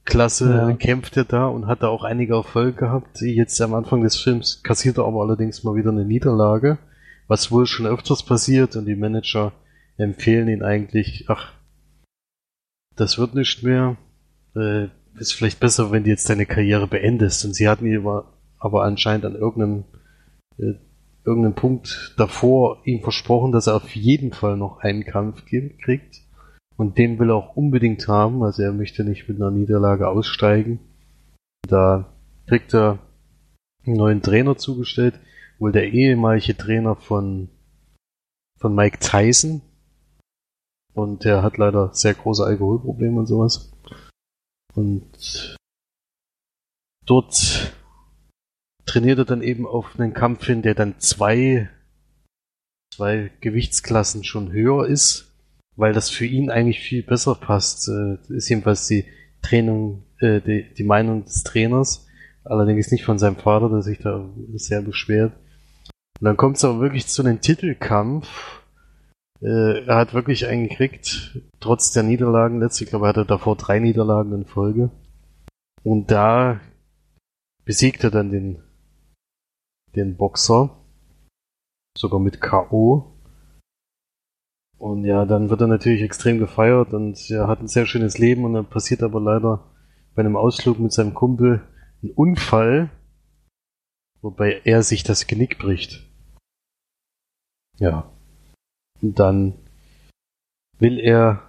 Klasse Ja. kämpft er da und hat da auch einige Erfolge gehabt. Jetzt am Anfang des Films kassiert er aber allerdings mal wieder eine Niederlage, was wohl schon öfters passiert und die Manager empfehlen ihn eigentlich, ach, das wird nicht mehr. Äh, ist vielleicht besser, wenn du jetzt deine Karriere beendest. Und sie hatten ihn aber, aber anscheinend an irgendeinem äh, irgendeinem Punkt davor ihm versprochen, dass er auf jeden Fall noch einen Kampf kriegt. Und den will er auch unbedingt haben, also er möchte nicht mit einer Niederlage aussteigen. Da kriegt er einen neuen Trainer zugestellt, wohl der ehemalige Trainer von, von Mike Tyson. Und der hat leider sehr große Alkoholprobleme und sowas. Und dort trainiert er dann eben auf einen Kampf hin, der dann zwei, zwei Gewichtsklassen schon höher ist, weil das für ihn eigentlich viel besser passt. Äh, ist jedenfalls die Training, äh, die, die Meinung des Trainers, allerdings nicht von seinem Vater, der sich da sehr beschwert. Und dann kommt es aber wirklich zu einem Titelkampf. Äh, er hat wirklich einen gekriegt, trotz der Niederlagen letztlich, glaube er hatte davor drei Niederlagen in Folge. Und da besiegt er dann den, den Boxer. Sogar mit K.O. Und ja, dann wird er natürlich extrem gefeiert und er hat ein sehr schönes Leben und dann passiert aber leider bei einem Ausflug mit seinem Kumpel ein Unfall, wobei er sich das Genick bricht. Ja. Und dann will er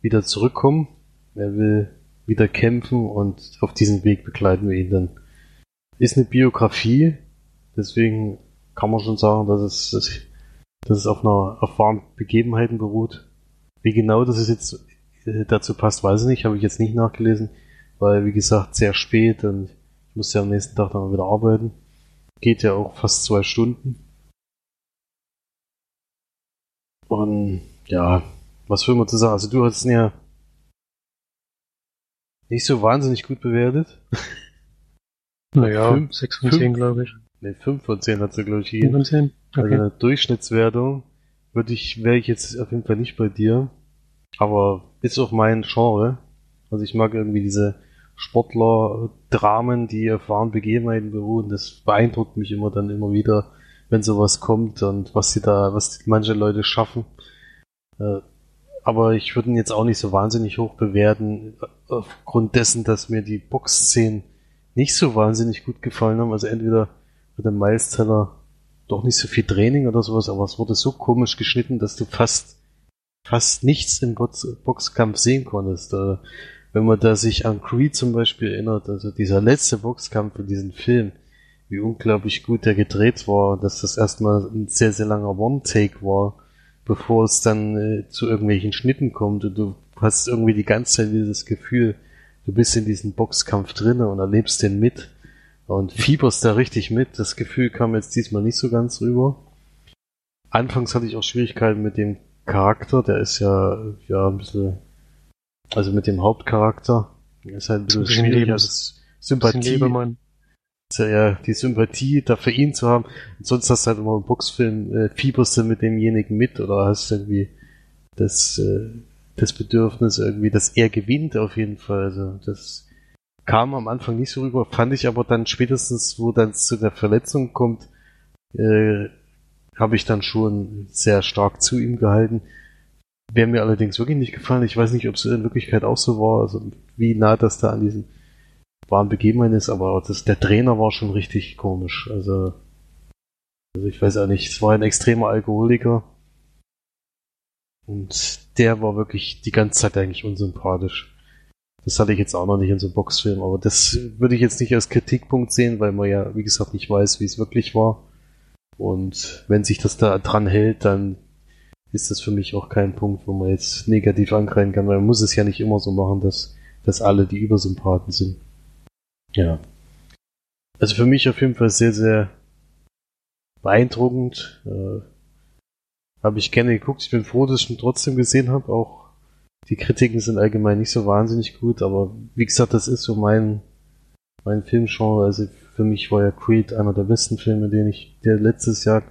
wieder zurückkommen. Er will wieder kämpfen und auf diesen Weg begleiten wir ihn dann. Ist eine Biografie, deswegen kann man schon sagen, dass es, dass, es auf einer auf wahren Begebenheiten beruht. Wie genau das ist jetzt äh, dazu passt, weiß ich nicht, habe ich jetzt nicht nachgelesen, weil wie gesagt sehr spät und ich muss ja am nächsten Tag dann wieder arbeiten. Geht ja auch fast zwei Stunden. Und ja, was will man zu sagen? Also du hast ihn ja nicht so wahnsinnig gut bewertet. Naja, Fünf- 6 von fünf- 10, glaube ich. Ne, 5 von 10 hat sie, glaube ich, 7 gegeben. von 10? Also Okay. eine Durchschnittswertung würde ich, wäre ich jetzt auf jeden Fall nicht bei dir. Aber ist auch mein Genre. Also ich mag irgendwie diese Sportler-Dramen, die auf wahren Begebenheiten beruhen. Das beeindruckt mich immer dann immer wieder, wenn sowas kommt und was sie da, was manche Leute schaffen. Äh, Aber ich würde ihn jetzt auch nicht so wahnsinnig hoch bewerten, aufgrund dessen, dass mir die Boxszenen nicht so wahnsinnig gut gefallen haben. Also entweder mit dem Miles Teller doch nicht so viel Training oder sowas, aber es wurde so komisch geschnitten, dass du fast fast nichts im Box Boxkampf sehen konntest. Äh, wenn man da sich an Creed zum Beispiel erinnert, also dieser letzte Boxkampf in diesem Film, wie unglaublich gut der gedreht war, dass das erstmal ein sehr, sehr langer One-Take war, bevor es dann äh, zu irgendwelchen Schnitten kommt und du hast irgendwie die ganze Zeit dieses Gefühl, du bist in diesem Boxkampf drinne und erlebst den mit und fieberst da richtig mit. Das Gefühl kam jetzt diesmal nicht so ganz rüber. Anfangs hatte ich auch Schwierigkeiten mit dem Charakter, der ist ja, ja ein bisschen Also mit dem Hauptcharakter. Ist halt ein bisschen, bisschen schwierig. Lebens- Sympathie, ja eher die Sympathie da für ihn zu haben. Und sonst hast du halt immer im Boxfilm, äh, fieberst du mit demjenigen mit oder hast irgendwie das, äh, das Bedürfnis irgendwie, dass er gewinnt auf jeden Fall. Also das kam am Anfang nicht so rüber, fand ich aber dann spätestens, wo dann zu der Verletzung kommt, äh, habe ich dann schon sehr stark zu ihm gehalten. Wäre mir allerdings wirklich nicht gefallen. Ich weiß nicht, ob es in Wirklichkeit auch so war, also wie nah das da an diesen wahren Begebenheiten ist, aber das, der Trainer war schon richtig komisch. Also, also ich weiß auch nicht, es war ein extremer Alkoholiker und der war wirklich die ganze Zeit eigentlich unsympathisch. Das hatte ich jetzt auch noch nicht in so einem Boxfilm, aber das würde ich jetzt nicht als Kritikpunkt sehen, weil man ja, wie gesagt, nicht weiß, wie es wirklich war. Und wenn sich das da dran hält, dann ist das für mich auch kein Punkt, wo man jetzt negativ angreifen kann, weil man muss es ja nicht immer so machen, dass, dass alle die Übersympathen sind. Ja. Also für mich auf jeden Fall sehr, sehr beeindruckend. Äh, habe ich gerne geguckt. Ich bin froh, dass ich ihn trotzdem gesehen habe. Auch die Kritiken sind allgemein nicht so wahnsinnig gut, aber wie gesagt, das ist so mein, mein Filmgenre. Also für mich war ja Creed einer der besten Filme, den ich, der letztes Jahr,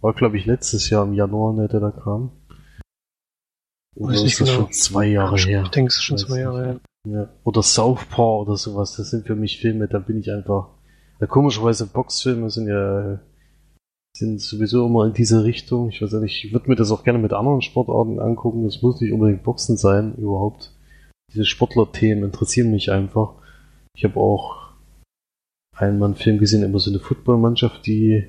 war glaube ich letztes Jahr im Januar, ne, der da kam. Oder Weiß ist das genau. schon zwei Jahre her? Ich denke, es ist schon Weiß zwei Jahre her. Ja. Oder Southpaw oder sowas, das sind für mich Filme, da bin ich einfach. Ja, komischerweise Boxfilme sind ja sind sowieso immer in diese Richtung. Ich weiß nicht, ich würde mir das auch gerne mit anderen Sportarten angucken. Das muss nicht unbedingt Boxen sein, überhaupt. Diese Sportler-Themen interessieren mich einfach. Ich habe auch einen Film gesehen über so eine Footballmannschaft, die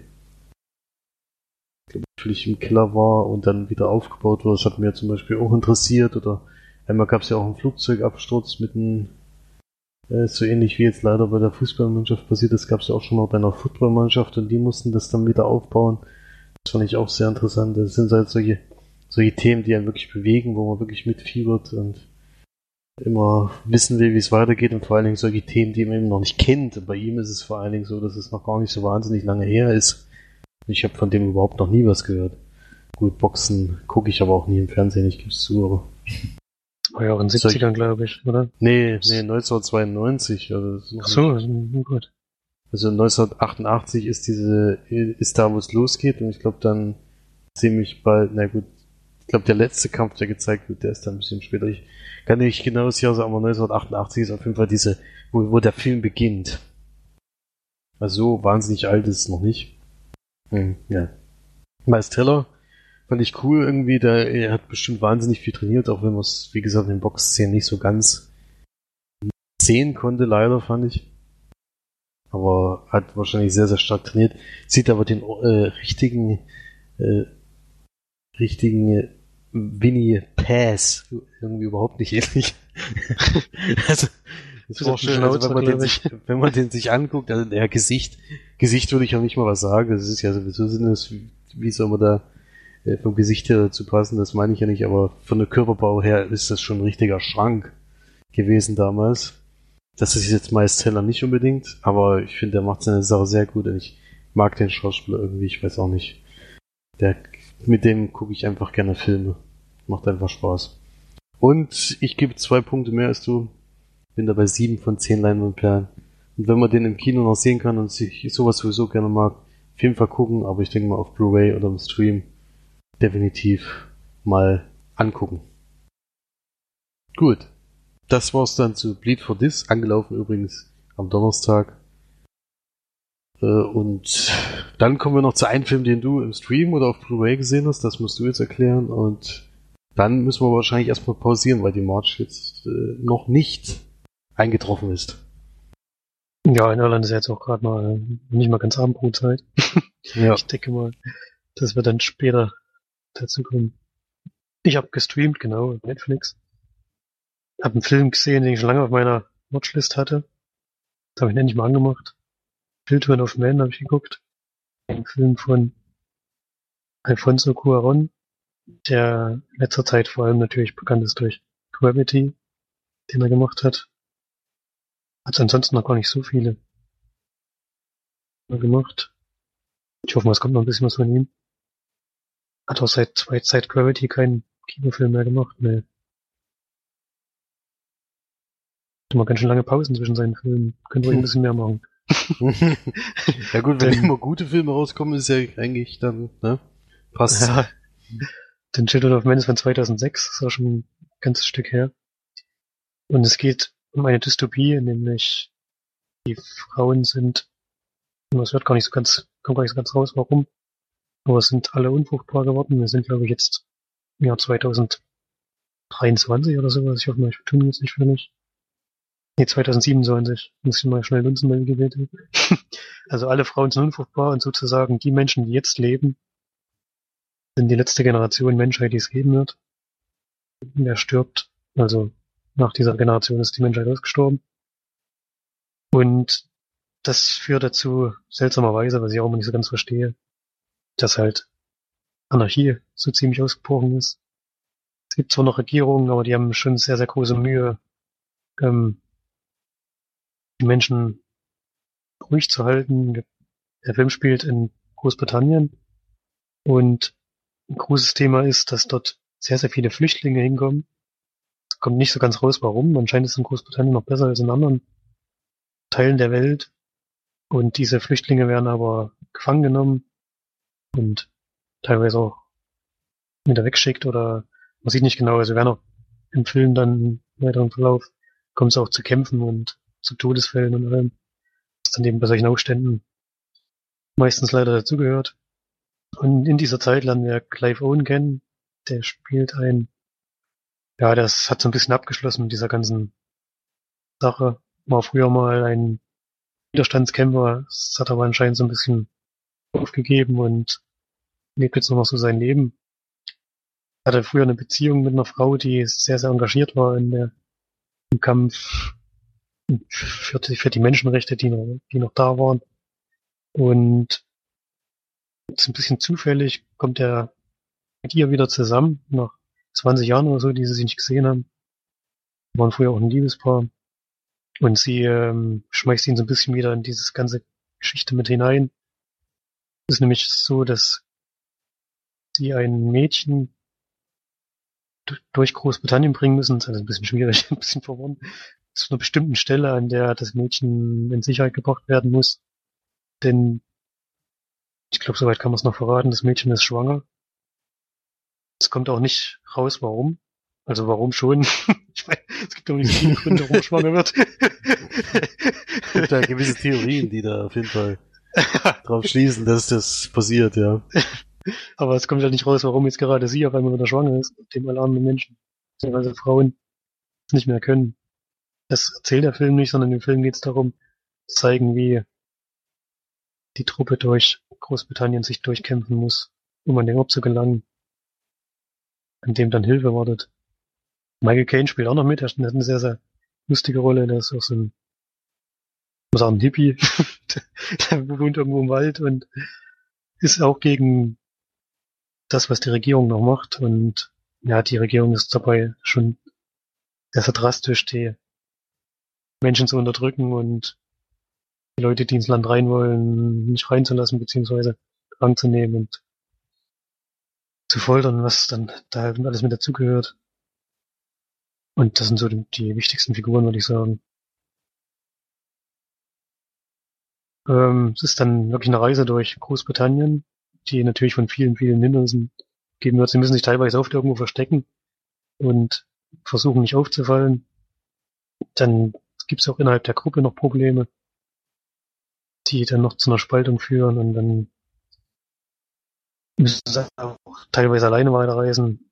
glaube ich im Keller war und dann wieder aufgebaut wurde. Das hat mir zum Beispiel auch interessiert. Oder einmal gab es ja auch einen Flugzeugabsturz mit einem äh, so ähnlich wie jetzt leider bei der Fußballmannschaft passiert, das gab es ja auch schon mal bei einer Footballmannschaft und die mussten das dann wieder aufbauen. Das fand ich auch sehr interessant. Das sind halt solche, solche Themen, die einen wirklich bewegen, wo man wirklich mitfiebert und immer wissen will, wie es weitergeht und vor allen Dingen solche Themen, die man eben noch nicht kennt. Und bei ihm ist es vor allen Dingen so, dass es noch gar nicht so wahnsinnig lange her ist. Ich habe von dem überhaupt noch nie was gehört. Gut, Boxen gucke ich aber auch nie im Fernsehen, ich gebe es zu, aber War ja auch in den Soll ich- 70ern, glaube ich, oder? nee, nee, 1992. Also Ach so, also, gut. Also 1988 ist diese, ist da, wo es losgeht und ich glaube dann ziemlich bald, na gut, ich glaube der letzte Kampf, der gezeigt wird, der ist dann ein bisschen später. Ich kann nicht genau das Jahr sagen, aber 1988 ist auf jeden Fall diese, wo, wo der Film beginnt. Also so wahnsinnig alt ist es noch nicht. Hm, ja. Miles Teller fand ich cool irgendwie, der, er hat bestimmt wahnsinnig viel trainiert, auch wenn man es, wie gesagt, in den Boxszenen nicht so ganz sehen konnte, leider fand ich aber hat wahrscheinlich sehr, sehr stark trainiert. Sieht aber den äh, richtigen, äh, richtigen äh, Winnie Pass irgendwie überhaupt nicht ähnlich. also, das ist schön, ein also wenn man, den sich, wenn man den sich anguckt, also der Gesicht, Gesicht würde ich auch nicht mal was sagen, das ist ja sowieso sinnlos, wie, wie soll man da vom Gesicht her dazu passen, das meine ich ja nicht, aber von der Körperbau her ist das schon ein richtiger Schrank gewesen damals. Das ist jetzt meist Teller nicht unbedingt, aber ich finde, der macht seine Sache sehr gut und ich mag den Schauspieler irgendwie, ich weiß auch nicht. Der, mit dem gucke ich einfach gerne Filme. Macht einfach Spaß. Und ich gebe zwei Punkte mehr als du. Bin da bei sieben von zehn Leinwandperlen. Und wenn man den im Kino noch sehen kann und sich sowas sowieso gerne mag, auf jeden Fall gucken, aber ich denke mal auf Blu-ray oder im Stream definitiv mal angucken. Gut. Das war's dann zu Bleed for This, angelaufen übrigens am Donnerstag. Äh, Und dann kommen wir noch zu einem Film, den du im Stream oder auf Blu-ray gesehen hast. Das musst du jetzt erklären. Und dann müssen wir wahrscheinlich erstmal pausieren, weil die March jetzt äh, noch nicht eingetroffen ist. Ja, in Irland ist ja jetzt auch gerade mal nicht mal ganz Abendbrotzeit. Ja. Ich denke mal, dass wir dann später dazu kommen. Ich habe gestreamt, genau, auf Netflix. Hab einen Film gesehen, den ich schon lange auf meiner Watchlist hatte. Das habe ich endlich mal angemacht. Children of Man habe ich geguckt. Ein Film von Alfonso Cuaron, der in letzter Zeit vor allem natürlich bekannt ist durch Gravity, den er gemacht hat. Hat ansonsten noch gar nicht so viele gemacht. Ich hoffe mal, es kommt noch ein bisschen was von ihm. Hat auch seit, seit, seit Gravity keinen Kinofilm mehr gemacht, ne. Immer ganz schön lange Pausen zwischen seinen Filmen. Könnte ruhig ein bisschen mehr machen. ja gut, wenn immer gute Filme rauskommen, ist ja eigentlich dann, ne? Passt. Ja. Den Children of Men ist von 2006, ist auch schon ein ganzes Stück her. Und es geht um eine Dystopie, nämlich die Frauen sind, und es wird gar nicht so ganz, kommt gar nicht so ganz raus, warum, aber es sind alle unfruchtbar geworden. Wir sind, glaube ich, jetzt im Jahr 2023 oder sowas. Ich hoffe mal, ich tun jetzt nicht völlig. Nee, 2027. Muss ich mal schnell nutzen bei Wikipedia. also alle Frauen sind unfruchtbar und sozusagen die Menschen, die jetzt leben, sind die letzte Generation Menschheit, die es geben wird. Wer stirbt, also nach dieser Generation ist die Menschheit ausgestorben. Und das führt dazu, seltsamerweise, was ich auch immer nicht so ganz verstehe, dass halt Anarchie so ziemlich ausgebrochen ist. Es gibt zwar noch Regierungen, aber die haben schon sehr, sehr große Mühe, ähm, die Menschen ruhig zu halten. Der Film spielt in Großbritannien und ein großes Thema ist, dass dort sehr, sehr viele Flüchtlinge hinkommen. Es kommt nicht so ganz raus, warum. Anscheinend ist es in Großbritannien noch besser als in anderen Teilen der Welt. Und diese Flüchtlinge werden aber gefangen genommen und teilweise auch wieder weggeschickt oder man sieht nicht genau, also werden auch im Film dann im weiteren Verlauf kommt es auch zu Kämpfen und zu Todesfällen und allem, was dann eben bei solchen Aufständen meistens leider dazugehört. Und in dieser Zeit lernen wir Clive Owen kennen. Der spielt ein, ja, das hat so ein bisschen abgeschlossen mit dieser ganzen Sache. War früher mal ein Widerstandskämpfer, das hat aber anscheinend so ein bisschen aufgegeben und lebt jetzt nur noch so sein Leben. Hatte früher eine Beziehung mit einer Frau, die sehr, sehr engagiert war in der, im Kampf für die, für die Menschenrechte, die noch, die noch da waren. Und jetzt ein bisschen zufällig kommt er mit ihr wieder zusammen, nach 20 Jahren oder so, die sie sich nicht gesehen haben. Waren früher auch ein Liebespaar. Und sie ähm, schmeißt ihn so ein bisschen wieder in dieses ganze Geschichte mit hinein. Es ist nämlich so, dass sie ein Mädchen du- durch Großbritannien bringen müssen. Das ist also ein bisschen schwierig, ein bisschen verworren. Zu einer bestimmten Stelle, an der das Mädchen in Sicherheit gebracht werden muss. Denn ich glaube, soweit kann man es noch verraten, das Mädchen ist schwanger. Es kommt auch nicht raus, warum. Also warum schon? ich meine, es gibt doch nicht so viele Gründe, warum schwanger wird. Es gibt da gewisse Theorien, die da auf jeden Fall drauf schließen, dass das passiert, ja. Aber es kommt ja nicht raus, warum jetzt gerade sie auf einmal wieder schwanger ist, dem alle anderen Menschen, beziehungsweise Frauen nicht mehr können. Das erzählt der Film nicht, sondern im Film geht es darum, zu zeigen, wie die Truppe durch Großbritannien sich durchkämpfen muss, um an den Ort zu gelangen, an dem dann Hilfe wartet. Michael Caine spielt auch noch mit, er hat eine sehr, sehr lustige Rolle, der ist auch so ein, muss sagen, ein Hippie, der wohnt irgendwo im Wald und ist auch gegen das, was die Regierung noch macht. Und ja, die Regierung ist dabei schon sehr, sehr drastisch, die Menschen zu unterdrücken und die Leute, die ins Land rein wollen, nicht reinzulassen, beziehungsweise gefangen zu nehmen und zu foltern, was dann da alles mit dazugehört. Und das sind so die, die wichtigsten Figuren, würde ich sagen. Ähm, es ist dann wirklich eine Reise durch Großbritannien, die natürlich von vielen, vielen Hindernissen geben wird. Sie müssen sich teilweise oft irgendwo verstecken und versuchen nicht aufzufallen. Dann gibt es auch innerhalb der Gruppe noch Probleme, die dann noch zu einer Spaltung führen und dann müssen sie auch teilweise alleine weiterreisen.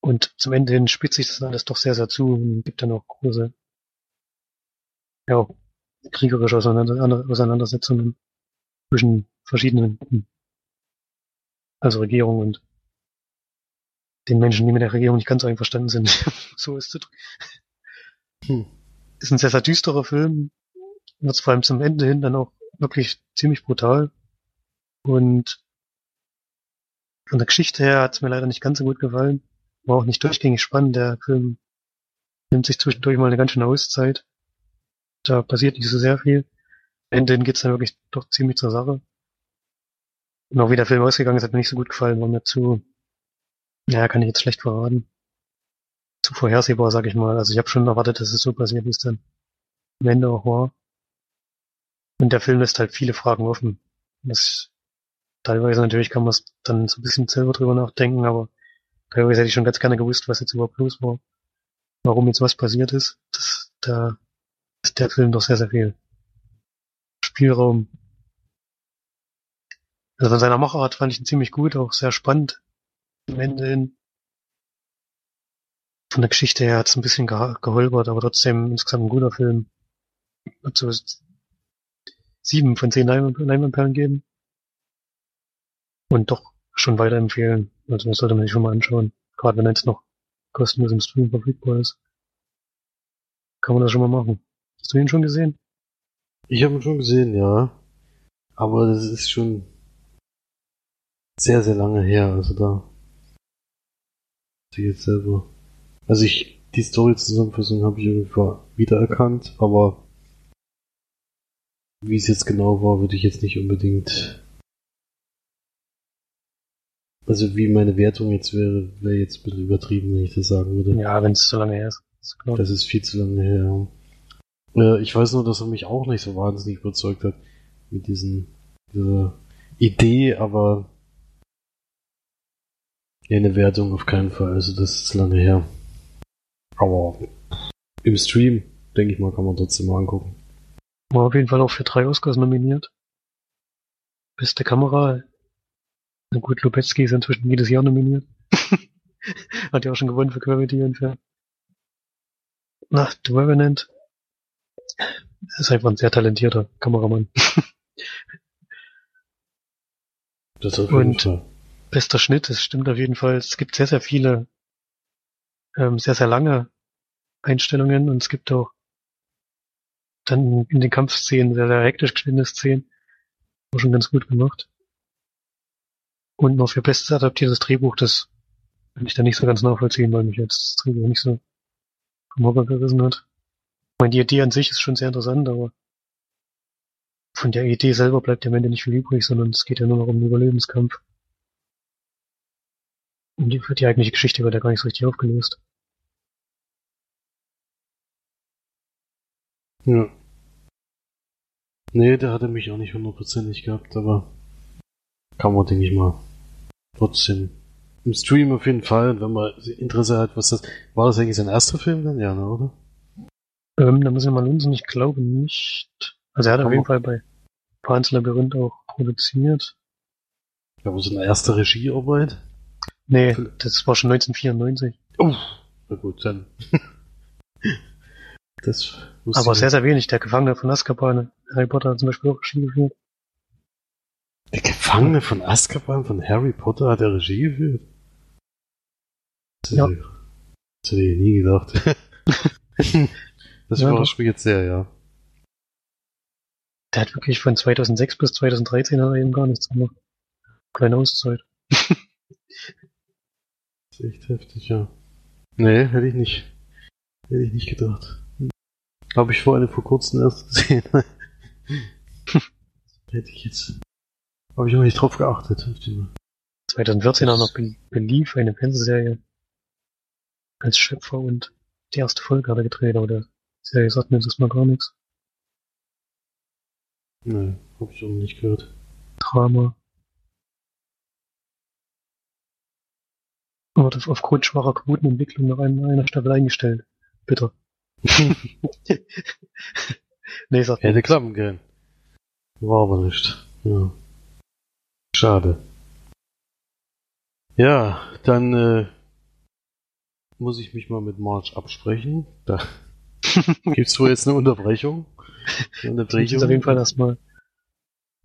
Und zum Ende hin spitzt sich das alles doch sehr, sehr zu und gibt dann auch große, ja, kriegerische Auseinander Auseinandersetzungen zwischen verschiedenen Gruppen. Also Regierung und den Menschen, die mit der Regierung nicht ganz so einverstanden sind. so ist es. Hm. Ist ein sehr, sehr düsterer Film. Wird vor allem zum Ende hin dann auch wirklich ziemlich brutal. Und von der Geschichte her hat es mir leider nicht ganz so gut gefallen. War auch nicht durchgängig spannend. Der Film nimmt sich zwischendurch mal eine ganz schöne Auszeit. Da passiert nicht so sehr viel. Ende hin geht's dann wirklich doch ziemlich zur Sache. Und auch wie der Film ausgegangen ist, hat mir nicht so gut gefallen, war mir zu, ja, kann ich jetzt schlecht verraten. zu vorhersehbar, sag ich mal. Also ich habe schon erwartet, dass es so passiert, wie es dann am Ende auch war. Und der Film lässt halt viele Fragen offen. Das teilweise natürlich kann man es dann so ein bisschen selber drüber nachdenken, aber teilweise hätte ich schon ganz gerne gewusst, was jetzt überhaupt los war. Warum jetzt was passiert ist. Das, da ist der Film doch sehr, sehr viel Spielraum. Also von seiner Machart fand ich ihn ziemlich gut, auch sehr spannend. Am Ende hin. Von der Geschichte her hat es ein bisschen geholpert, aber trotzdem insgesamt ein guter Film. Hat so sieben von zehn Leinwandperlen geben. Und doch schon weiterempfehlen. Also das sollte man sich schon mal anschauen. Gerade wenn jetzt noch kostenlos im Stream verfügbar ist. Kann man das schon mal machen. Hast du ihn schon gesehen? Ich habe ihn schon gesehen, ja. Aber das ist schon sehr, sehr lange her. Also da. Ich jetzt selber. Also ich, die Story-Zusammenfassung habe ich irgendwie wiedererkannt, aber wie es jetzt genau war, würde ich jetzt nicht unbedingt. Also wie meine Wertung jetzt wäre, wäre jetzt ein bisschen übertrieben, wenn ich das sagen würde. Ja, wenn es zu lange her ist. ist das ist viel zu lange her. Äh, ich weiß nur, dass er mich auch nicht so wahnsinnig überzeugt hat mit diesen, dieser Idee, aber eine Wertung auf keinen Fall. Also das ist lange her. Aber im Stream, denke ich mal, kann man trotzdem mal angucken. War auf jeden Fall auch für drei Oscars nominiert. Beste Kamera. Na gut, Lubetzky ist inzwischen jedes Jahr nominiert. Hat ja auch schon gewonnen für Gravity und für na, The Revenant. Ist einfach ein sehr talentierter Kameramann. das auf jeden und Fall. bester Schnitt, das stimmt auf jeden Fall. Es gibt sehr, sehr viele, ähm, sehr, sehr lange Einstellungen und es gibt auch dann in den Kampfszenen sehr, sehr hektisch geschnittene Szenen. War schon ganz gut gemacht. Und noch für bestes adaptiertes Drehbuch, das kann ich da nicht so ganz nachvollziehen, weil mich jetzt das Drehbuch nicht so vom Hocker gerissen hat. Meine, die Idee an sich ist schon sehr interessant, aber von der Idee selber bleibt am Ende nicht viel übrig, sondern es geht ja nur noch um den Überlebenskampf. Und die, die eigentliche Geschichte wird ja gar nicht so richtig aufgelöst. Ja. Nee, der hatte mich auch nicht hundertprozentig gehabt, aber kann man, denke ich mal, trotzdem im Stream auf jeden Fall, wenn man Interesse hat, was das, war das eigentlich sein erster Film dann? Ja, ne, oder? Ähm, da muss ich mal lunsen, ich glaube nicht. Also er hat Kann auf jeden Fall bei Pans Labyrinth auch produziert. Ja, wo seine erste Regiearbeit? Nee, das war schon 1994. Oh, na gut, dann. das wusste Aber sehr, sehr wenig. Der Gefangene von Azkaban, Harry Potter hat zum Beispiel auch Regie geführt. Der Gefangene von Azkaban von Harry Potter hat er Regie geführt? Das Ja. Das hätte ich nie gedacht. das Ja, überrascht mich jetzt sehr, ja. Der hat wirklich von 2006 bis 2013 hat er eben gar nichts gemacht. Kleine Auszeit. Das ist echt heftig, ja. Nee, hätte ich nicht. Hätte ich nicht gedacht. Habe ich vor, vor kurzem erst gesehen. hätte ich jetzt. Habe ich noch nicht drauf geachtet. Auf die 2014 auch noch Be Belief, eine Fernsehserie. Als Schöpfer und die erste Folge hat er gedreht, aber der Serie sagt mir das mal gar nichts. Nee, habe ich auch noch nicht gehört. Drama. Wurde aufgrund schwacher Quotenentwicklung nach einer, Staffel eingestellt. Bitter. nee, sagt Hätte nichts. klappen können. War aber nicht. Ja. Schade. Ja, dann äh, muss ich mich mal mit Marge absprechen. Da gibt's wohl jetzt eine Unterbrechung. Eine ist auf jeden Fall erstmal.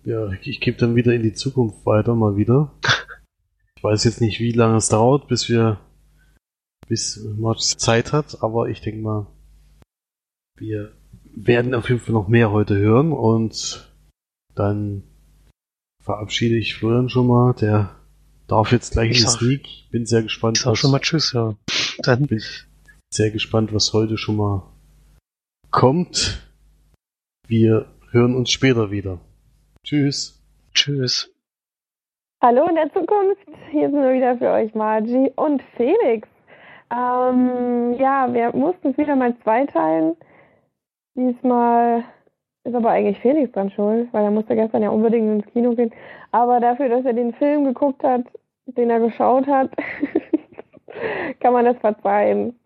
Ja, ich gebe dann wieder in die Zukunft weiter, mal wieder. Ich weiß jetzt nicht, wie lange es dauert, bis wir, bis Marge Zeit hat, aber ich denke mal, wir werden auf jeden Fall noch mehr heute hören und dann verabschiede ich Florian schon mal, der darf jetzt gleich Ich in sag- Sneak. Bin sehr gespannt, Ich sag schon mal Tschüss, ja. Dann bin sehr gespannt, was heute schon mal kommt. Wir hören uns später wieder. Tschüss. Tschüss. Hallo in der Zukunft, hier sind wir wieder für euch Margie und Felix. Ähm, ja, wir mussten es wieder mal zweiteilen. Diesmal ist aber eigentlich Felix dran schuld, weil er musste gestern ja unbedingt ins Kino gehen. Aber dafür, dass er den Film geguckt hat, den er geschaut hat, kann man das verzeihen.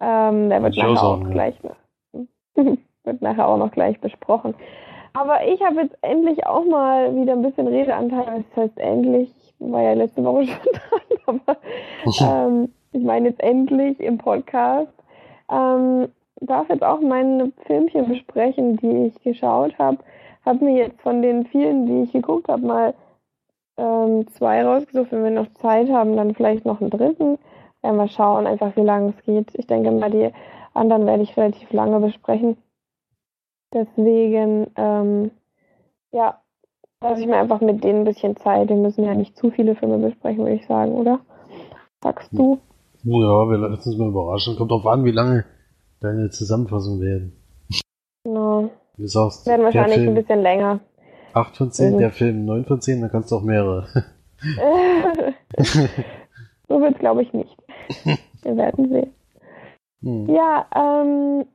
Ähm, der wird nachher auch wird nachher auch noch gleich besprochen. Aber ich habe jetzt endlich auch mal wieder ein bisschen Redeanteil. Das heißt endlich, ich war ja letzte Woche schon dran, aber ähm, ich meine jetzt endlich im Podcast. Ähm, darf jetzt auch meine Filmchen besprechen, die ich geschaut habe. Habe mir jetzt von den vielen, die ich geguckt habe, mal ähm, zwei rausgesucht. Wenn wir noch Zeit haben, dann vielleicht noch einen dritten. Werden wir schauen, einfach wie lange es geht. Ich denke mal, die anderen werde ich relativ lange besprechen. Deswegen, ähm, ja, lasse ich mir einfach mit denen ein bisschen Zeit. Wir müssen ja nicht zu viele Filme besprechen, würde ich sagen, oder? Sagst du? Ja, wir lassen uns mal überraschen. Kommt drauf an, wie lange deine Zusammenfassung werden. Genau. Du sagst, Werden wahrscheinlich ein Film bisschen länger. 8 von 10, Mhm. der Film 9 von 10, dann kannst du auch mehrere. so wird es, glaube ich, nicht. Wir werden sehen. Hm. Ja, ähm,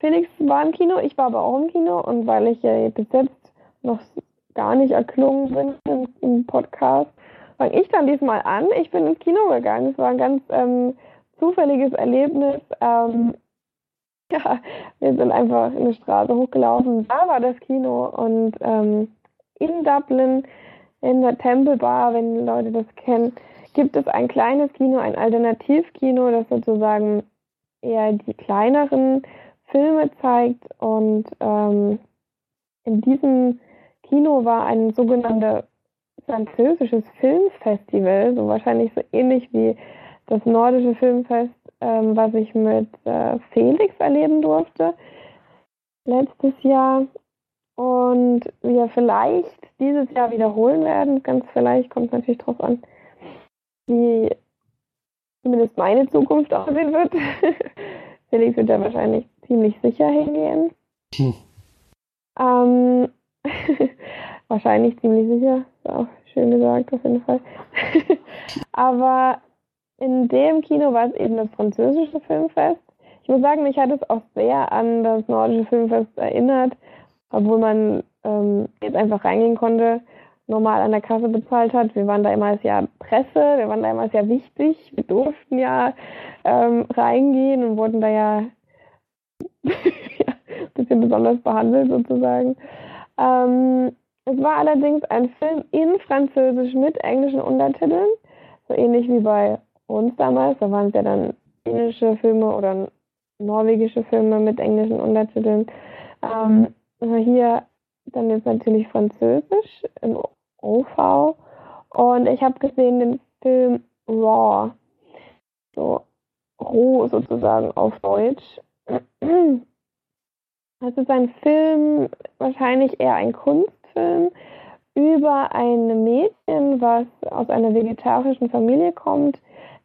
Felix war im Kino, ich war aber auch im Kino und weil ich ja bis jetzt noch gar nicht erklungen bin im, im Podcast, fange ich dann diesmal an. Ich bin ins Kino gegangen. Es war ein ganz ähm, zufälliges Erlebnis. Ähm, ja, wir sind einfach eine Straße hochgelaufen. Da war das Kino und ähm, in Dublin, in der Temple Bar, wenn Leute das kennen, gibt es ein kleines Kino, ein Alternativkino, das sozusagen eher die kleineren Filme zeigt. Und ähm, in diesem Kino war ein sogenanntes französisches Filmfestival, so wahrscheinlich so ähnlich wie das nordische Filmfest, ähm, was ich mit äh, Felix erleben durfte letztes Jahr. Und wir vielleicht dieses Jahr wiederholen werden. Ganz vielleicht kommt natürlich drauf an, wie zumindest meine Zukunft aussehen wird. Felix wird ja wahrscheinlich ziemlich sicher hingehen. Hm. Ähm, wahrscheinlich ziemlich sicher. Ist auch schön gesagt, auf jeden Fall. Aber in dem Kino war es eben das französische Filmfest. Ich muss sagen, mich hat es auch sehr an das nordische Filmfest erinnert, obwohl man ähm, jetzt einfach reingehen konnte, normal an der Kasse bezahlt hat. Wir waren da immer Jahr Presse, wir waren da immer Jahr wichtig. Wir durften ja ähm, reingehen und wurden da ja, ja ein bisschen besonders behandelt sozusagen. Ähm, es war allerdings ein Film in Französisch mit englischen Untertiteln, so ähnlich wie bei uns damals. Da waren es ja dann dänische Filme oder norwegische Filme mit englischen Untertiteln. Ähm, hier dann jetzt natürlich Französisch im OV. Und ich habe gesehen den Film Raw. So roh sozusagen auf Deutsch. Es ist ein Film, wahrscheinlich eher ein Kunstfilm, über ein Mädchen, was aus einer vegetarischen Familie kommt,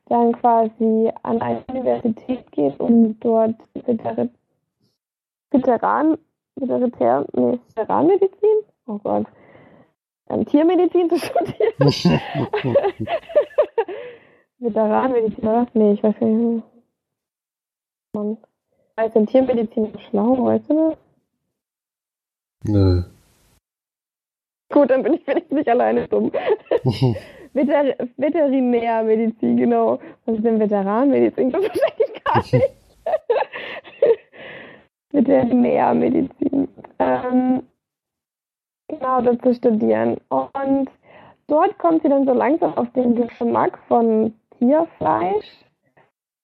dann quasi an eine Universität geht, um dort Veteran, Veteran, nee, Veteranmedizin, oh Gott, ähm, Tiermedizin zu studieren. Veteranmedizin, oder? Nee, ich weiß gar nicht. Mann. Ist denn Tiermedizin so schlau, weißt du das? Nö. Gut, dann bin ich wenigstens nicht alleine dumm. Veter Veterinärmedizin, genau. Was ist denn Veteranmedizin? Das wahrscheinlich gar nicht. Veterinärmedizin. Ähm, genau, das zu studieren. Und dort kommt sie dann so langsam auf den Geschmack von Tierfleisch,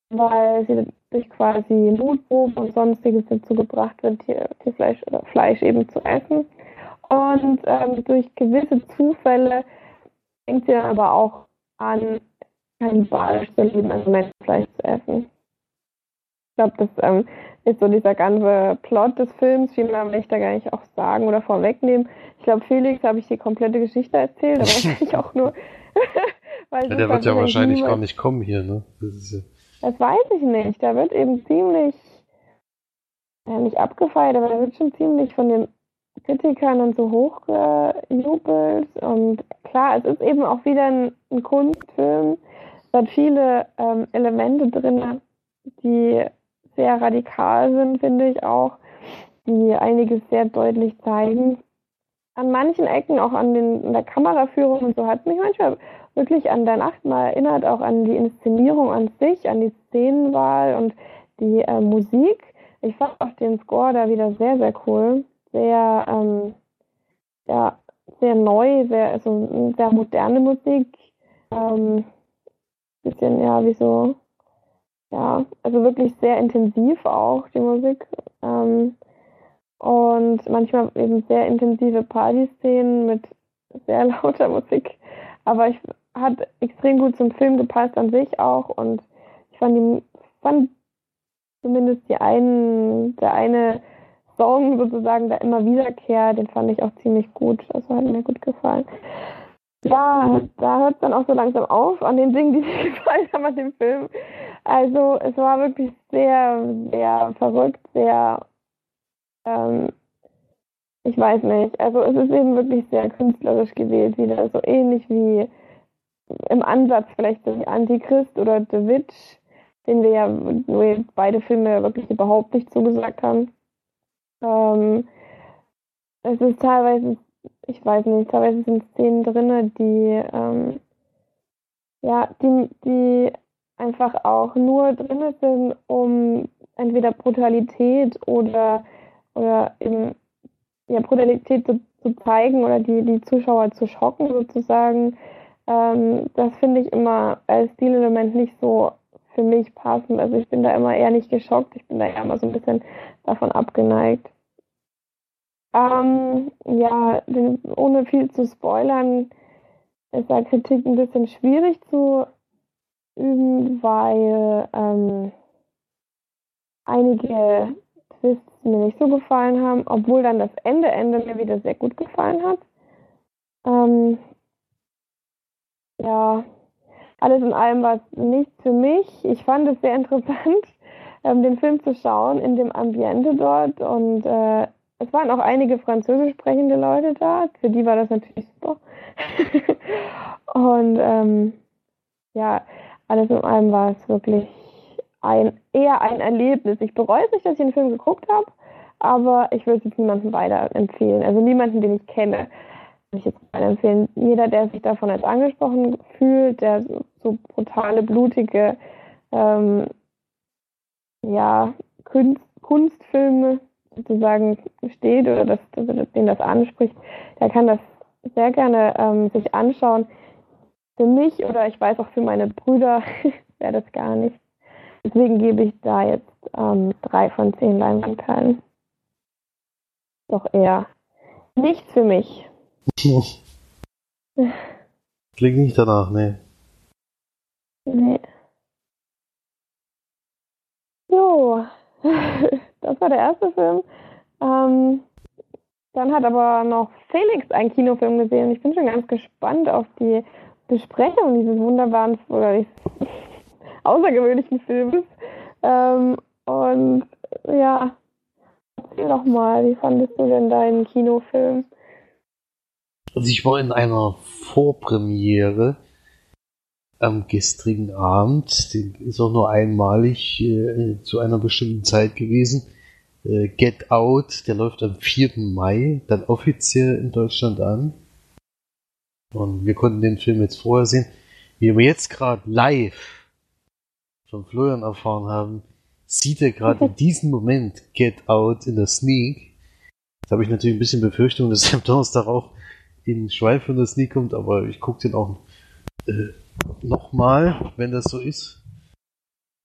weil sie durch quasi Blutproben und sonstiges dazu gebracht wird, Tier, Tierfleisch oder Fleisch eben zu essen. Und ähm, durch gewisse Zufälle fängt sie dann aber auch an, kannibalisch zu leben, also Menschenfleisch zu essen. Ich glaube, das ähm, ist so dieser ganze Plot des Films. Viel mehr will ich da gar nicht auch sagen oder vorwegnehmen. Ich glaube, Felix habe ich die komplette Geschichte erzählt, aber wahrscheinlich auch nur. weil Ja, der wird ja wahrscheinlich gar nicht kommen hier, ne? Das ja Das weiß ich nicht. Da wird eben ziemlich, ja, nicht abgefeiert, aber da wird schon ziemlich von den Kritikern dann so hochgejubelt. Und klar, es ist eben auch wieder ein, ein Kunstfilm, Es hat viele ähm, Elemente drin, die sehr radikal sind, finde ich auch, die einiges sehr deutlich zeigen. An manchen Ecken, auch an, den, an der Kameraführung und so, hat mich manchmal wirklich an der Nacht mal erinnert, auch an die Inszenierung an sich, an die Szenenwahl und die äh, Musik. Ich fand auch den Score da wieder sehr, sehr cool. Sehr, ähm, ja, sehr neu, sehr, also sehr moderne Musik. Ähm, bisschen, ja, wie so, ja, also wirklich sehr intensiv auch die Musik. Ähm, und manchmal eben sehr intensive Partyszenen mit sehr lauter Musik. Aber ich hat extrem gut zum Film gepasst an sich auch und ich fand die, fand zumindest die einen, der eine Song sozusagen da immer wiederkehrt, den fand ich auch ziemlich gut. Also hat mir gut gefallen. Ja, da hört es dann auch so langsam auf an den Dingen, die mir gefallen haben an dem Film. Also es war wirklich sehr, sehr verrückt, sehr, ähm, ich weiß nicht. Also es ist eben wirklich sehr künstlerisch gewählt wieder, so ähnlich wie im Ansatz vielleicht wie Antichrist oder The Witch, den wir ja, wo beide Filme wirklich überhaupt nicht zugesagt haben. Ähm, es ist teilweise, ich weiß nicht, teilweise sind Szenen drin, die, ähm, ja, die, die einfach auch nur drin sind, um entweder Brutalität oder, oder eben, ja, Brutalität zu, zu zeigen oder die, die Zuschauer zu schocken sozusagen. Ähm, das finde ich immer als Stilelement nicht so für mich passend. Also ich bin da immer eher nicht geschockt, ich bin da eher immer so ein bisschen davon abgeneigt. Ähm, ja, ohne viel zu spoilern, ist da Kritik ein bisschen schwierig zu üben, weil ähm, einige Twists mir nicht so gefallen haben, obwohl dann das Ende Ende mir wieder sehr gut gefallen hat. Ähm, ja, alles in allem war es nichts für mich. Ich fand es sehr interessant, ähm, den Film zu schauen in dem Ambiente dort und äh, es waren auch einige französisch sprechende Leute da. Für die war das natürlich super. und ähm, ja, alles in allem war es wirklich ein, eher ein Erlebnis. Ich bereue es nicht, dass ich den Film geguckt habe, aber ich würde es jetzt niemandem weiterempfehlen. Also niemanden, den ich kenne ich jetzt mal empfehlen. Jeder, der sich davon jetzt angesprochen fühlt, der so brutale, blutige, ähm, ja, Kunst, Kunstfilme sozusagen steht oder das, den das anspricht, der kann das sehr gerne ähm, sich anschauen. Für mich oder ich weiß auch für meine Brüder wäre das gar nicht. Deswegen gebe ich da jetzt ähm, drei von zehn Leinwandperlen. Doch eher nichts für mich. Klingt nicht danach, nee. Nee. Jo, das war der erste Film. Ähm, dann hat aber noch Felix einen Kinofilm gesehen. Ich bin schon ganz gespannt auf die Besprechung dieses wunderbaren oder dieses außergewöhnlichen Films. Ähm, und ja, erzähl doch mal, wie fandest du denn deinen Kinofilm? Also ich war in einer Vorpremiere am gestrigen Abend, den ist auch nur einmalig äh, zu einer bestimmten Zeit gewesen. Äh, Get Out, der läuft am 4. Mai, dann offiziell in Deutschland an. Und wir konnten den Film jetzt vorher sehen. Wie wir jetzt gerade live von Florian erfahren haben, sieht er gerade in diesem Moment Get Out in der Sneak. Jetzt habe ich natürlich ein bisschen Befürchtung, dass er am Donnerstag auch in Schweif, wenn das nie kommt, aber ich gucke den auch äh, nochmal, wenn das so ist.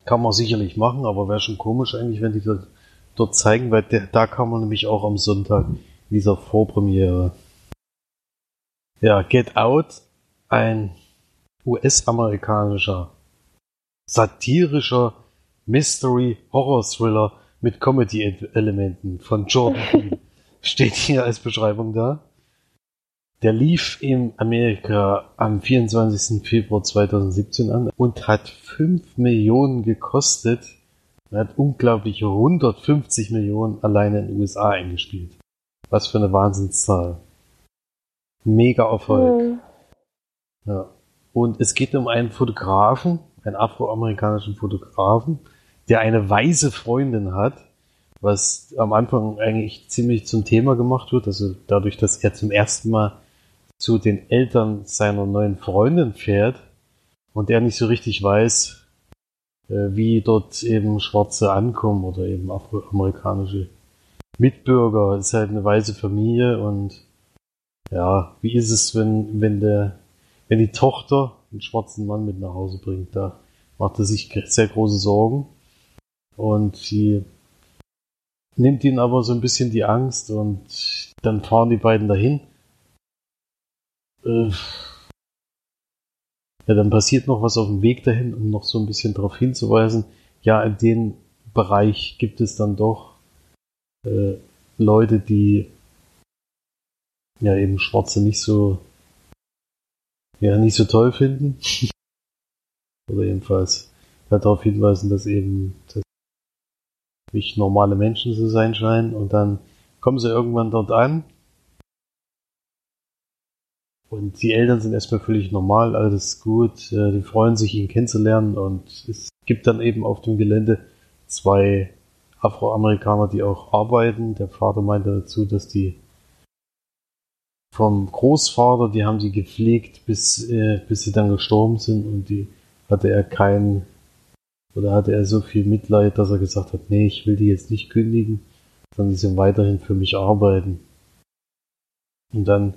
Kann man sicherlich machen, aber wäre schon komisch eigentlich, wenn die das dort zeigen, weil der, da kann man nämlich auch am Sonntag in dieser Vorpremiere. Ja, Get Out, ein US-amerikanischer satirischer Mystery-Horror-Thriller mit Comedy-Elementen von Jordan Peele. Steht hier als Beschreibung da. Der lief in Amerika am 24. Februar 2017 an und hat 5 Millionen gekostet. Er hat unglaubliche 150 Millionen alleine in den USA eingespielt. Was für eine Wahnsinnszahl. Mega Erfolg. Mhm. Ja. Und es geht um einen Fotografen, einen afroamerikanischen Fotografen, der eine weise Freundin hat, was am Anfang eigentlich ziemlich zum Thema gemacht wird. Also dadurch, dass er zum ersten Mal zu den Eltern seiner neuen Freundin fährt und er nicht so richtig weiß, äh, wie dort eben Schwarze ankommen oder eben afroamerikanische Mitbürger. Es ist halt eine weiße Familie und ja, wie ist es, wenn, wenn der, wenn die Tochter einen schwarzen Mann mit nach Hause bringt? Da macht er sich sehr große Sorgen und sie nimmt ihn aber so ein bisschen die Angst und dann fahren die beiden dahin. Äh, ja, dann passiert noch was auf dem Weg dahin, um noch so ein bisschen darauf hinzuweisen. Ja, in dem Bereich gibt es dann doch äh, Leute, die ja eben Schwarze nicht so ja nicht so toll finden. Oder jedenfalls darauf hinweisen, dass eben dass nicht normale Menschen zu sein scheinen und dann kommen sie irgendwann dort an und die Eltern sind erstmal völlig normal, alles gut, äh, die freuen sich, ihn kennenzulernen und es gibt dann eben auf dem Gelände zwei Afroamerikaner, die auch arbeiten. Der Vater meinte dazu, dass die vom Großvater, die haben sie gepflegt, bis, äh, bis sie dann gestorben sind und die hatte er kein, oder hatte er so viel Mitleid, dass er gesagt hat, nee, ich will die jetzt nicht kündigen, sondern sie sind weiterhin für mich arbeiten. Und dann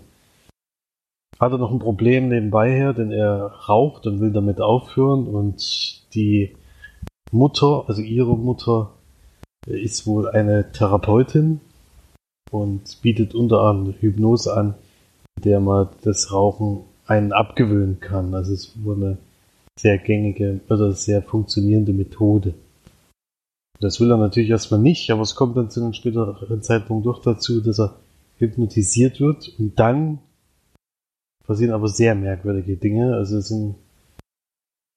hat er noch ein Problem nebenbei her, denn er raucht und will damit aufhören und die Mutter, also ihre Mutter, ist wohl eine Therapeutin und bietet unter anderem Hypnose an, mit der man das Rauchen einen abgewöhnen kann. Also es ist wohl eine sehr gängige oder sehr funktionierende Methode. Das will er natürlich erstmal nicht, aber es kommt dann zu einem späteren Zeitpunkt doch dazu, dass er hypnotisiert wird und dann passieren aber sehr merkwürdige Dinge. Also es sind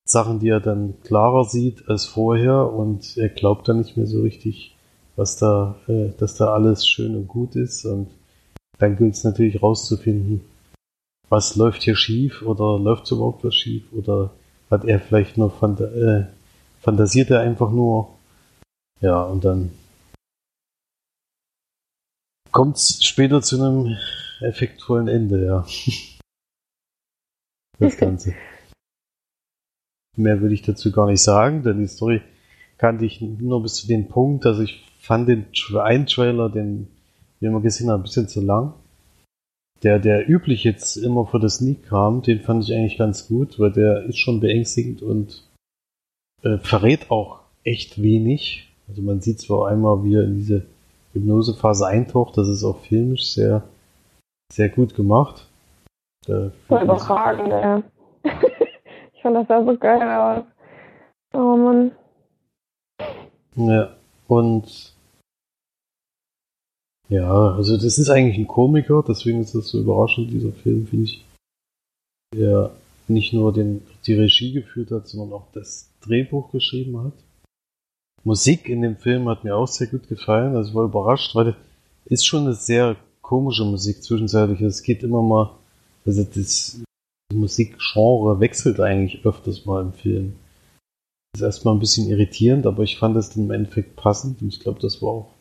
Sachen, die er dann klarer sieht als vorher und er glaubt dann nicht mehr so richtig, was da, äh, dass da alles schön und gut ist und dann gilt es natürlich rauszufinden, was läuft hier schief oder läuft überhaupt was schief oder hat er vielleicht nur fant äh, fantasiert er einfach nur ja und dann kommt es später zu einem effektvollen Ende, ja. das Ganze. Mehr würde ich dazu gar nicht sagen, denn die Story kannte ich nur bis zu dem Punkt, dass ich fand den einen Trailer, den wir immer gesehen haben, ein bisschen zu lang. Der, der üblich jetzt immer vor das Sneak kam, den fand ich eigentlich ganz gut, weil der ist schon beängstigend und äh, verrät auch echt wenig. Also man sieht zwar einmal, wie er in diese Hypnosephase eintaucht, das ist auch filmisch sehr, sehr gut gemacht. Voll überragend, ja. ich fand das sah so geil aus. Oh Mann. Ja, und ja, also das ist eigentlich ein Komiker, deswegen ist das so überraschend, dieser Film, finde ich. Der nicht nur den, die Regie geführt hat, sondern auch das Drehbuch geschrieben hat. Musik in dem Film hat mir auch sehr gut gefallen, also ich war überrascht, weil ist schon eine sehr komische Musik zwischenzeitlich. Es geht immer mal also das Musikgenre wechselt eigentlich öfters mal im Film. Das ist erstmal ein bisschen irritierend, aber ich fand es im Endeffekt passend und ich glaube, das war auch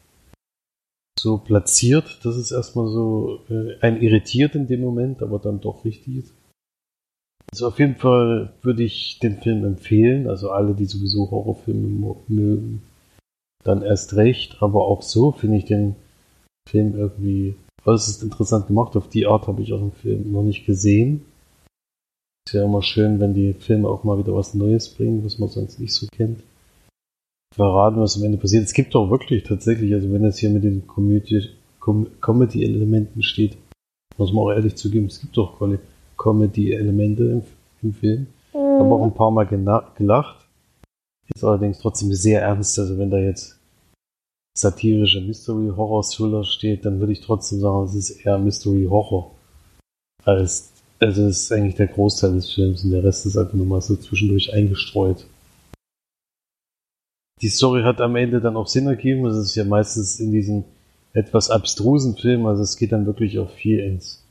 so platziert, dass es erstmal so äh, ein irritiert in dem Moment, aber dann doch richtig ist. Also auf jeden Fall würde ich den Film empfehlen, also alle, die sowieso Horrorfilme mögen, dann erst recht, aber auch so finde ich den Film irgendwie äußerst interessant gemacht. Auf die Art habe ich auch einen Film noch nicht gesehen. Ist ja immer schön, wenn die Filme auch mal wieder was Neues bringen, was man sonst nicht so kennt. Verraten, was am Ende passiert. Es gibt auch wirklich tatsächlich, also wenn es hier mit den Comedy-Elementen steht, muss man auch ehrlich zugeben, es gibt doch Comedy-Elemente im, im, Film. Ich mhm. habe auch ein paar Mal gelacht. Ist allerdings trotzdem sehr ernst. Also wenn da jetzt satirische Mystery-Horror-Thriller steht, dann würde ich trotzdem sagen, es ist eher Mystery-Horror. Als, also es ist eigentlich der Großteil des Films und der Rest ist einfach nur mal so zwischendurch eingestreut. Die Story hat am Ende dann auch Sinn ergeben, das ist ja meistens in diesen etwas abstrusen Filmen, also es geht dann wirklich auch viel ins,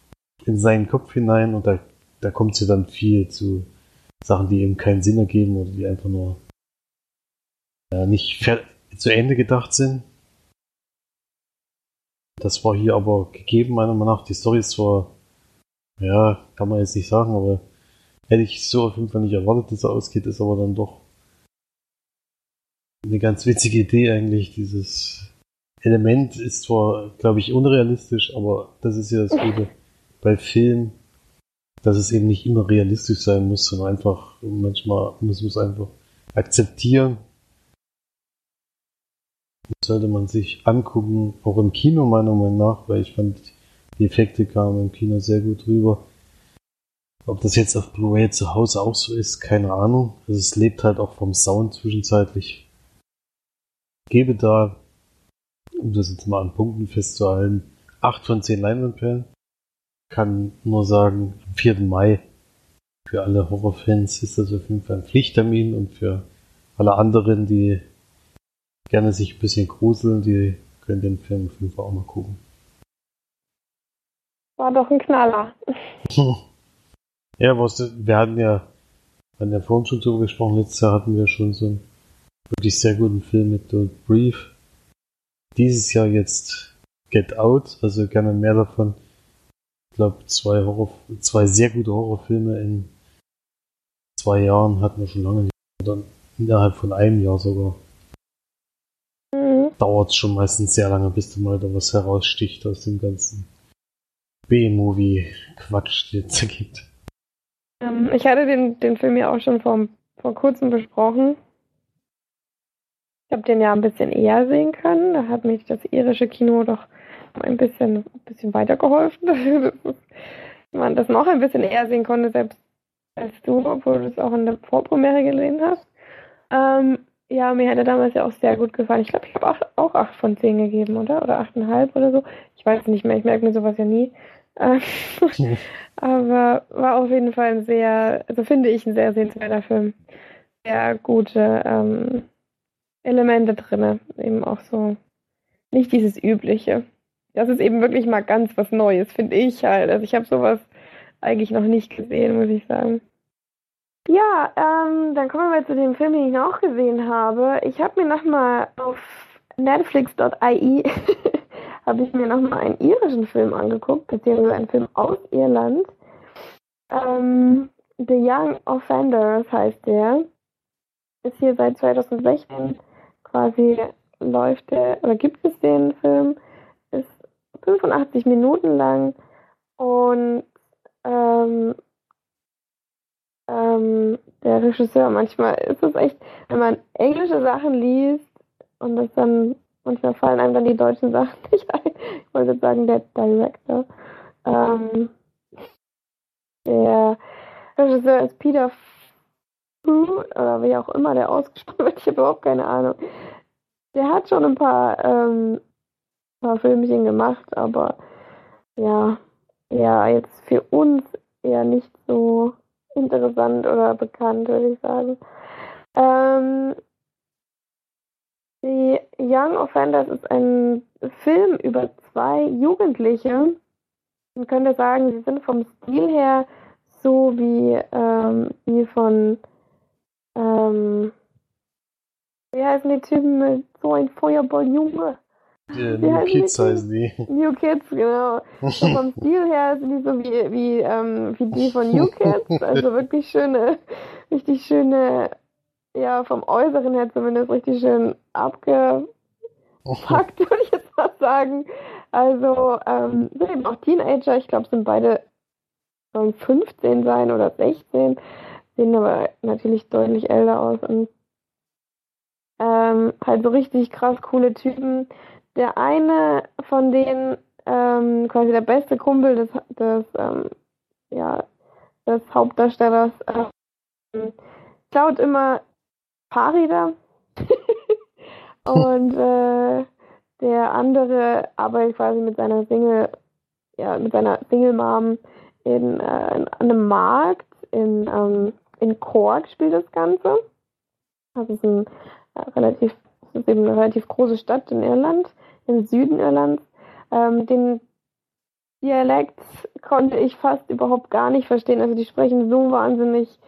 in seinen Kopf hinein und da, da kommt sie dann viel zu Sachen, die eben keinen Sinn ergeben oder die einfach nur ja, nicht zu Ende gedacht sind. Das war hier aber gegeben, meiner Meinung nach. Die Story ist zwar, ja, kann man jetzt nicht sagen, aber hätte ich so auf jeden Fall nicht erwartet, dass er ausgeht, ist aber dann doch eine ganz witzige Idee eigentlich. Dieses Element ist zwar, glaube ich, unrealistisch, aber das ist ja das Gute bei Filmen, dass es eben nicht immer realistisch sein muss, sondern einfach, manchmal muss man es einfach akzeptieren. Sollte man sich angucken, auch im Kino meiner Meinung nach, weil ich fand, die Effekte kamen im Kino sehr gut rüber. Ob das jetzt auf Blu-ray zu Hause auch so ist, keine Ahnung. Also es lebt halt auch vom Sound zwischenzeitlich. Ich gebe da, um das jetzt mal an Punkten festzuhalten, 8 von 10 Leinwandperlen. Kann nur sagen, am 4. Mai für alle Horrorfans ist das auf jeden Fall ein Pflichttermin und für alle anderen, die gerne sich ein bisschen gruseln, die können den Film auf jeden Fall auch mal gucken. War doch ein Knaller. Ja, was, wir hatten ja, an der vorhin schon drüber gesprochen, letztes Jahr hatten wir schon so einen wirklich sehr guten Film mit Don't Brief. Dieses Jahr jetzt Get Out, also gerne mehr davon. Ich glaube, zwei Horror, zwei sehr gute Horrorfilme in zwei Jahren hatten wir schon lange nicht. Oder innerhalb von einem Jahr sogar. Dauert es schon meistens sehr lange, bis da mal da was heraussticht aus dem ganzen B-Movie-Quatsch, den es gibt. Ähm, ich hatte den, den Film ja auch schon vor, vor kurzem besprochen. Ich habe den ja ein bisschen eher sehen können. Da hat mich das irische Kino doch ein bisschen, ein bisschen weitergeholfen, dass man das noch ein bisschen eher sehen konnte, selbst als du, obwohl du es auch in der Vorpremiere gesehen hast. Ähm, ja, mir hat er damals ja auch sehr gut gefallen. Ich glaube, ich habe auch, auch 8 von 10 gegeben, oder? Oder 8,5 oder so. Ich weiß nicht mehr, ich merke mir sowas ja nie. Aber war auf jeden Fall ein sehr, also finde ich ein sehr sehenswerter Film. Sehr gute ähm, Elemente drin. Eben auch so nicht dieses Übliche. Das ist eben wirklich mal ganz was Neues, finde ich halt. Also ich habe sowas eigentlich noch nicht gesehen, muss ich sagen. Ja, ähm, dann kommen wir zu dem Film, den ich noch gesehen habe. Ich habe mir nochmal auf netflix.ie habe ich mir nochmal einen irischen Film angeguckt, beziehungsweise einen Film aus Irland. Ähm, The Young Offenders heißt der. Ist hier seit 2016 quasi läuft der, oder gibt es den Film, ist 85 Minuten lang und ähm, ähm, der Regisseur, manchmal ist es echt, wenn man englische Sachen liest und das dann Manchmal fallen einem dann die deutschen Sachen nicht ein. Ich wollte sagen, der Director. Ähm, der Regisseur ist Peter Fu, oder wie auch immer der ausgesprochen wird. Ich habe überhaupt keine Ahnung. Der hat schon ein paar, ähm, paar Filmchen gemacht, aber ja, ja, jetzt für uns eher nicht so interessant oder bekannt, würde ich sagen. Ähm, die Young Offenders ist ein Film über zwei Jugendliche. Man könnte sagen, sie sind vom Stil her so wie ähm, die von ähm, wie heißen die Typen mit so ein Feuerballjunge? Die New Kids heißen die. New Kids, genau. So vom Stil her sind die so wie, wie, ähm, wie die von New Kids. Also wirklich schöne, richtig schöne ja, vom Äußeren her zumindest richtig schön abgepackt, würde ich jetzt mal sagen. Also, ähm, sind eben auch Teenager, ich glaube, sind beide sollen 15 sein oder 16, sehen aber natürlich deutlich älter aus und ähm, halt so richtig krass coole Typen. Der eine von denen, ähm, quasi der beste Kumpel des, des ähm, ja, des Hauptdarstellers, ähm, klaut immer Fahrräder. und äh, der andere arbeitet quasi mit seiner Single, ja, mit seiner Single Mom in, äh, in einem Markt in, ähm, in Cork spielt das Ganze. Das ist ein äh, relativ, das ist eben eine relativ große Stadt in Irland, im Süden Irlands. Ähm, den Dialekt konnte ich fast überhaupt gar nicht verstehen. Also die sprechen so wahnsinnig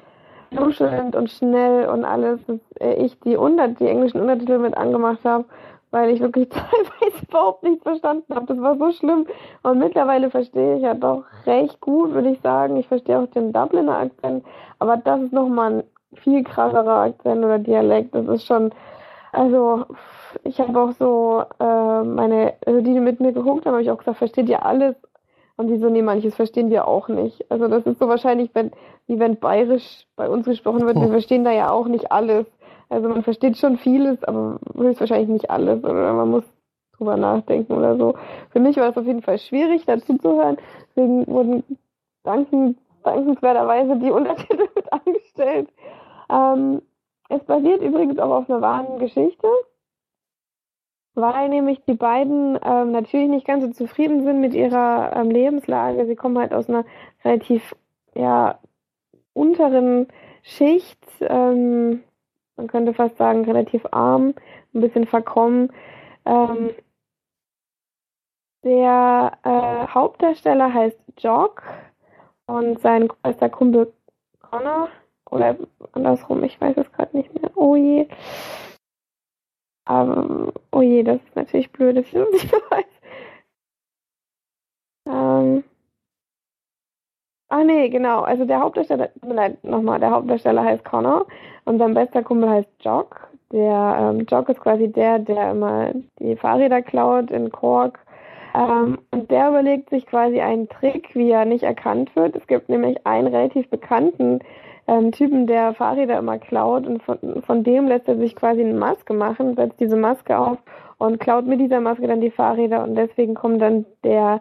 nuschelnd und schnell und alles, dass äh, ich die, Unter die englischen Untertitel mit angemacht habe, weil ich wirklich teilweise überhaupt nichts verstanden habe. Das war so schlimm. Und mittlerweile verstehe ich ja doch recht gut, würde ich sagen. Ich verstehe auch den Dubliner Akzent, aber das ist nochmal ein viel krasserer Akzent oder Dialekt. Das ist schon, also ich habe auch so äh, meine, also die, die mit mir geguckt haben, habe ich auch gesagt, versteht ihr alles? Und die so, nee, manches verstehen wir auch nicht. Also das ist so wahrscheinlich, wenn, wie wenn bayerisch bei uns gesprochen wird, wir verstehen da ja auch nicht alles. Also man versteht schon vieles, aber höchstwahrscheinlich nicht alles. Oder man muss drüber nachdenken oder so. Für mich war es auf jeden Fall schwierig, dazu zu hören. Deswegen wurden danken, dankenswerterweise die Untertitel mit angestellt. Ähm, es basiert übrigens auch auf einer wahren Geschichte weil nämlich die beiden ähm, natürlich nicht ganz so zufrieden sind mit ihrer ähm, Lebenslage. Sie kommen halt aus einer relativ ja, unteren Schicht, ähm, man könnte fast sagen relativ arm, ein bisschen verkommen. Ähm, der äh, Hauptdarsteller heißt Jock und sein bester Kumpel Connor oder andersrum, ich weiß es gerade nicht mehr. Oh je. Aber, oh je, das ist natürlich blöd, dass ich das nicht weiß. Ähm. Ah nee, genau. Also der Hauptdarsteller, nochmal, der Hauptdarsteller heißt Connor und sein bester Kumpel heißt Jock. Der ähm, Jock ist quasi der, der immer die Fahrräder klaut in Cork. Ähm, und der überlegt sich quasi einen Trick, wie er nicht erkannt wird. Es gibt nämlich einen relativ bekannten ähm, Typen, der Fahrräder immer klaut und von, von dem lässt er sich quasi eine Maske machen, setzt diese Maske auf und klaut mit dieser Maske dann die Fahrräder und deswegen kommt dann der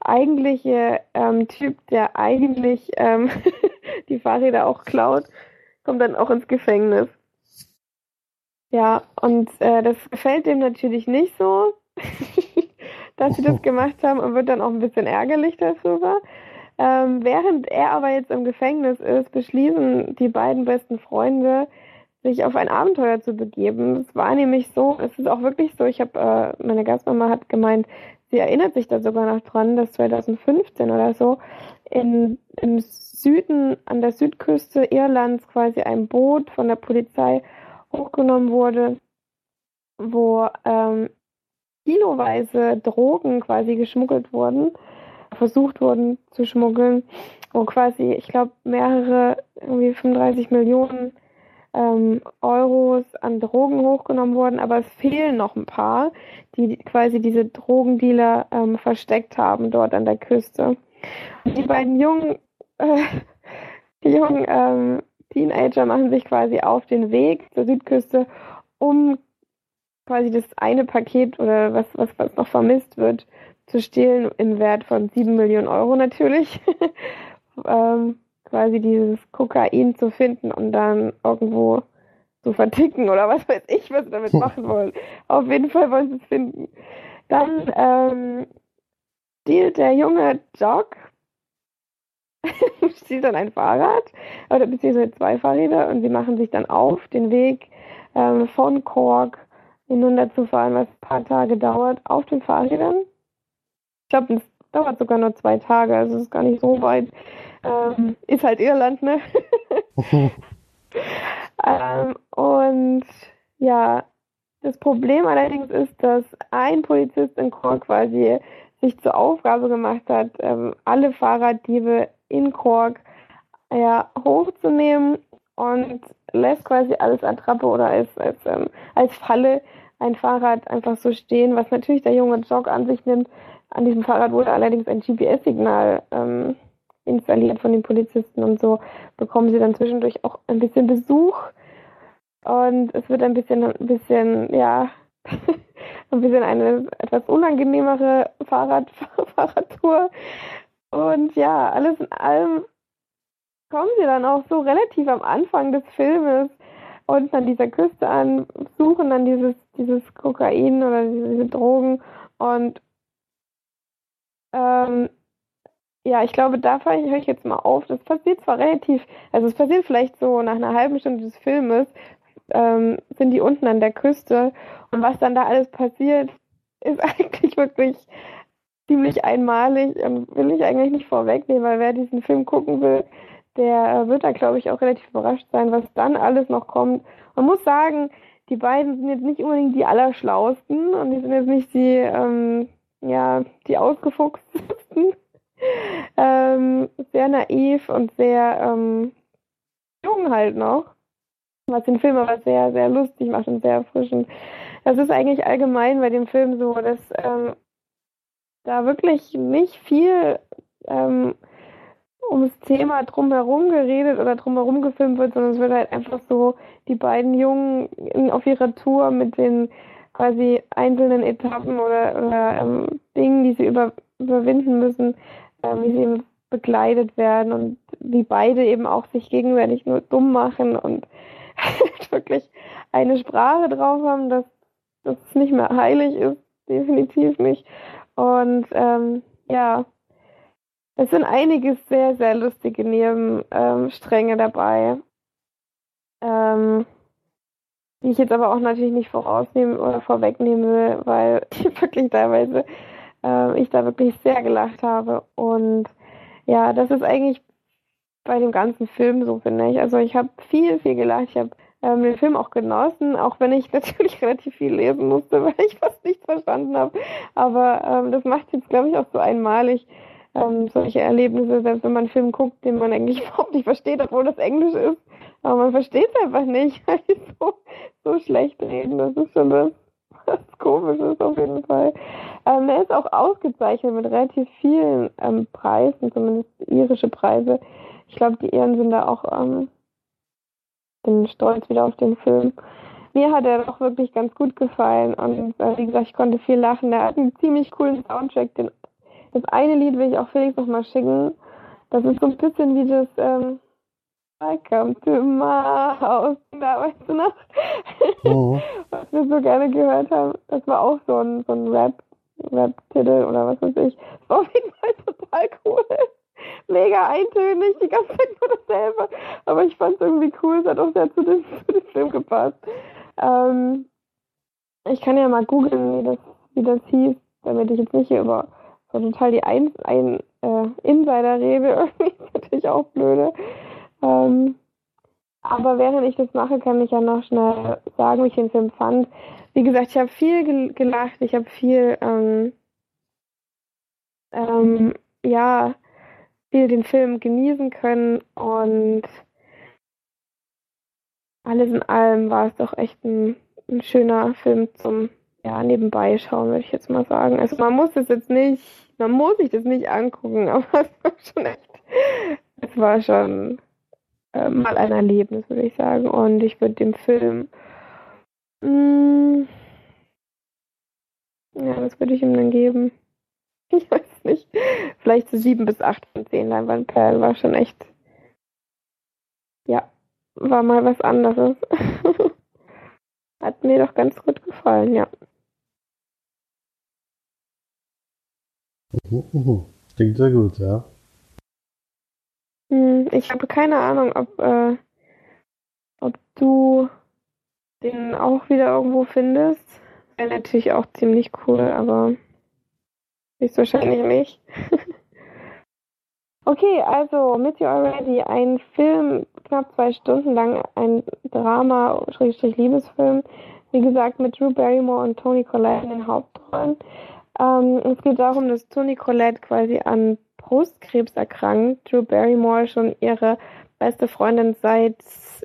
eigentliche ähm, Typ, der eigentlich ähm, die Fahrräder auch klaut, kommt dann auch ins Gefängnis. Ja, und äh, das gefällt dem natürlich nicht so, dass sie das gemacht haben und wird dann auch ein bisschen ärgerlich darüber. Ähm, während er aber jetzt im Gefängnis ist, beschließen die beiden besten Freunde, sich auf ein Abenteuer zu begeben. Es war nämlich so, es ist auch wirklich so, ich habe, äh, meine Gastmama hat gemeint, sie erinnert sich da sogar noch dran, dass 2015 oder so in, im Süden, an der Südküste Irlands quasi ein Boot von der Polizei hochgenommen wurde, wo ähm, kiloweise Drogen quasi geschmuggelt wurden versucht wurden zu schmuggeln, wo quasi, ich glaube, mehrere, irgendwie 35 Millionen ähm, Euros an Drogen hochgenommen wurden, aber es fehlen noch ein paar, die quasi diese Drogendealer ähm, versteckt haben dort an der Küste. Und die beiden jungen, äh, jungen ähm, Teenager machen sich quasi auf den Weg zur Südküste, um quasi das eine Paket oder was, was, was noch vermisst wird, zu stehlen im Wert von 7 Millionen Euro natürlich. ähm, quasi dieses Kokain zu finden und dann irgendwo zu verticken oder was weiß ich, was sie damit machen wollen. Auf jeden Fall wollen sie es finden. Dann ähm, stiehlt der junge Jock stiehlt dann ein Fahrrad oder beziehungsweise zwei Fahrräder und sie machen sich dann auf den Weg ähm, von Cork hinunterzufahren, was ein paar Tage dauert, auf den Fahrrädern glaube, es dauert sogar nur zwei Tage, also es ist gar nicht so weit. Ähm, ist halt Irland, ne? ähm, und ja, das Problem allerdings ist, dass ein Polizist in Cork quasi sich zur Aufgabe gemacht hat, ähm, alle Fahrraddiebe in Cork ja, hochzunehmen und lässt quasi alles Attrappe oder als, als, ähm, als Falle ein Fahrrad einfach so stehen, was natürlich der junge Jog an sich nimmt, an diesem Fahrrad wurde allerdings ein GPS-Signal ähm, installiert von den Polizisten und so bekommen sie dann zwischendurch auch ein bisschen Besuch. Und es wird ein bisschen, ein bisschen, ja, ein bisschen eine etwas unangenehmere Fahrrad Fahrradtour. Und ja, alles in allem kommen sie dann auch so relativ am Anfang des Filmes und an dieser Küste an, suchen dann dieses, dieses Kokain oder diese Drogen und ähm, ja, ich glaube, da höre ich jetzt mal auf. Das passiert zwar relativ, also es passiert vielleicht so nach einer halben Stunde des Filmes, ähm, sind die unten an der Küste und was dann da alles passiert, ist eigentlich wirklich ziemlich einmalig und will ich eigentlich nicht vorwegnehmen, weil wer diesen Film gucken will, der wird da, glaube ich, auch relativ überrascht sein, was dann alles noch kommt. Man muss sagen, die beiden sind jetzt nicht unbedingt die Allerschlausten und die sind jetzt nicht die, ähm, ja, die ausgefuchstesten. ähm, sehr naiv und sehr ähm, jung halt noch. Was den Film aber sehr, sehr lustig macht und sehr erfrischend. Das ist eigentlich allgemein bei dem Film so, dass ähm, da wirklich nicht viel ähm, ums Thema drumherum geredet oder drumherum gefilmt wird, sondern es wird halt einfach so die beiden Jungen auf ihrer Tour mit den quasi einzelnen Etappen oder, oder ähm, Dingen, die sie über, überwinden müssen, äh, wie sie eben begleitet werden und wie beide eben auch sich gegenseitig nur dumm machen und wirklich eine Sprache drauf haben, dass das nicht mehr heilig ist, definitiv nicht. Und ähm, ja, es sind einige sehr, sehr lustige Nebenstränge ähm, dabei. Ähm, die ich jetzt aber auch natürlich nicht vorausnehmen oder vorwegnehmen will, weil die wirklich teilweise äh, ich da wirklich sehr gelacht habe. Und ja, das ist eigentlich bei dem ganzen Film so, finde ich. Also ich habe viel, viel gelacht. Ich habe ähm, den Film auch genossen, auch wenn ich natürlich relativ viel lesen musste, weil ich fast nichts verstanden habe. Aber ähm, das macht jetzt, glaube ich, auch so einmalig ähm, solche Erlebnisse, selbst wenn man einen Film guckt, den man eigentlich überhaupt nicht versteht, obwohl das Englisch ist. Aber man versteht es einfach nicht, weil die so, so schlecht reden. Das ist schon was komisch ist auf jeden Fall. Ähm, er ist auch ausgezeichnet mit relativ vielen ähm, Preisen, zumindest irische Preise. Ich glaube, die Iren sind da auch ähm, bin stolz wieder auf den Film. Mir hat er doch wirklich ganz gut gefallen und äh, wie gesagt, ich konnte viel lachen. Er hat einen ziemlich coolen Soundtrack. Den, das eine Lied will ich auch Felix nochmal schicken. Das ist so ein bisschen wie das ähm, Welcome to my house. Da weißt du noch? Oh. was wir so gerne gehört haben. Das war auch so ein, so ein Rap, Rap-Titel oder was weiß ich. Das war auf jeden Fall total cool mega eintönig, die ganze Zeit nur dasselbe. Aber ich fand es irgendwie cool, es hat auch sehr zu dem, zu dem Film gepasst. Ähm, ich kann ja mal googeln, wie das, wie das hieß, damit ich jetzt nicht hier über so total die ein, ein äh, Insider rede. Irgendwie ist natürlich auch blöde. Ähm, aber während ich das mache, kann ich ja noch schnell sagen, wie ich den Film fand. Wie gesagt, ich habe viel gelacht, ich habe viel ähm, ähm, ja, viel den Film genießen können und alles in allem war es doch echt ein, ein schöner Film zum ja, nebenbei schauen, würde ich jetzt mal sagen. Also man muss es jetzt nicht, man muss sich das nicht angucken, aber es war schon echt, es war schon äh, mal ein Erlebnis, würde ich sagen. Und ich würde dem Film, mh, mm, ja, was würde ich ihm dann geben? Ich weiß nicht. Vielleicht so sieben bis acht von zehn Leinwandperlen war schon echt. Ja, war mal was anderes. Hat mir doch ganz gut gefallen, ja. Klingt sehr gut, ja. Hm, ich habe keine Ahnung, ob, äh, ob du den auch wieder irgendwo findest. Wäre natürlich auch ziemlich cool, aber Höchstwahrscheinlich nicht. okay, also Miss You Already, ein Film, knapp zwei Stunden lang, ein Drama, Schrägstrich Liebesfilm. Wie gesagt, mit Drew Barrymore und Tony Collette in den Hauptrollen. Ähm, es geht darum, dass Tony Collette quasi an Brustkrebs erkrankt. Drew Barrymore schon ihre beste Freundin seit,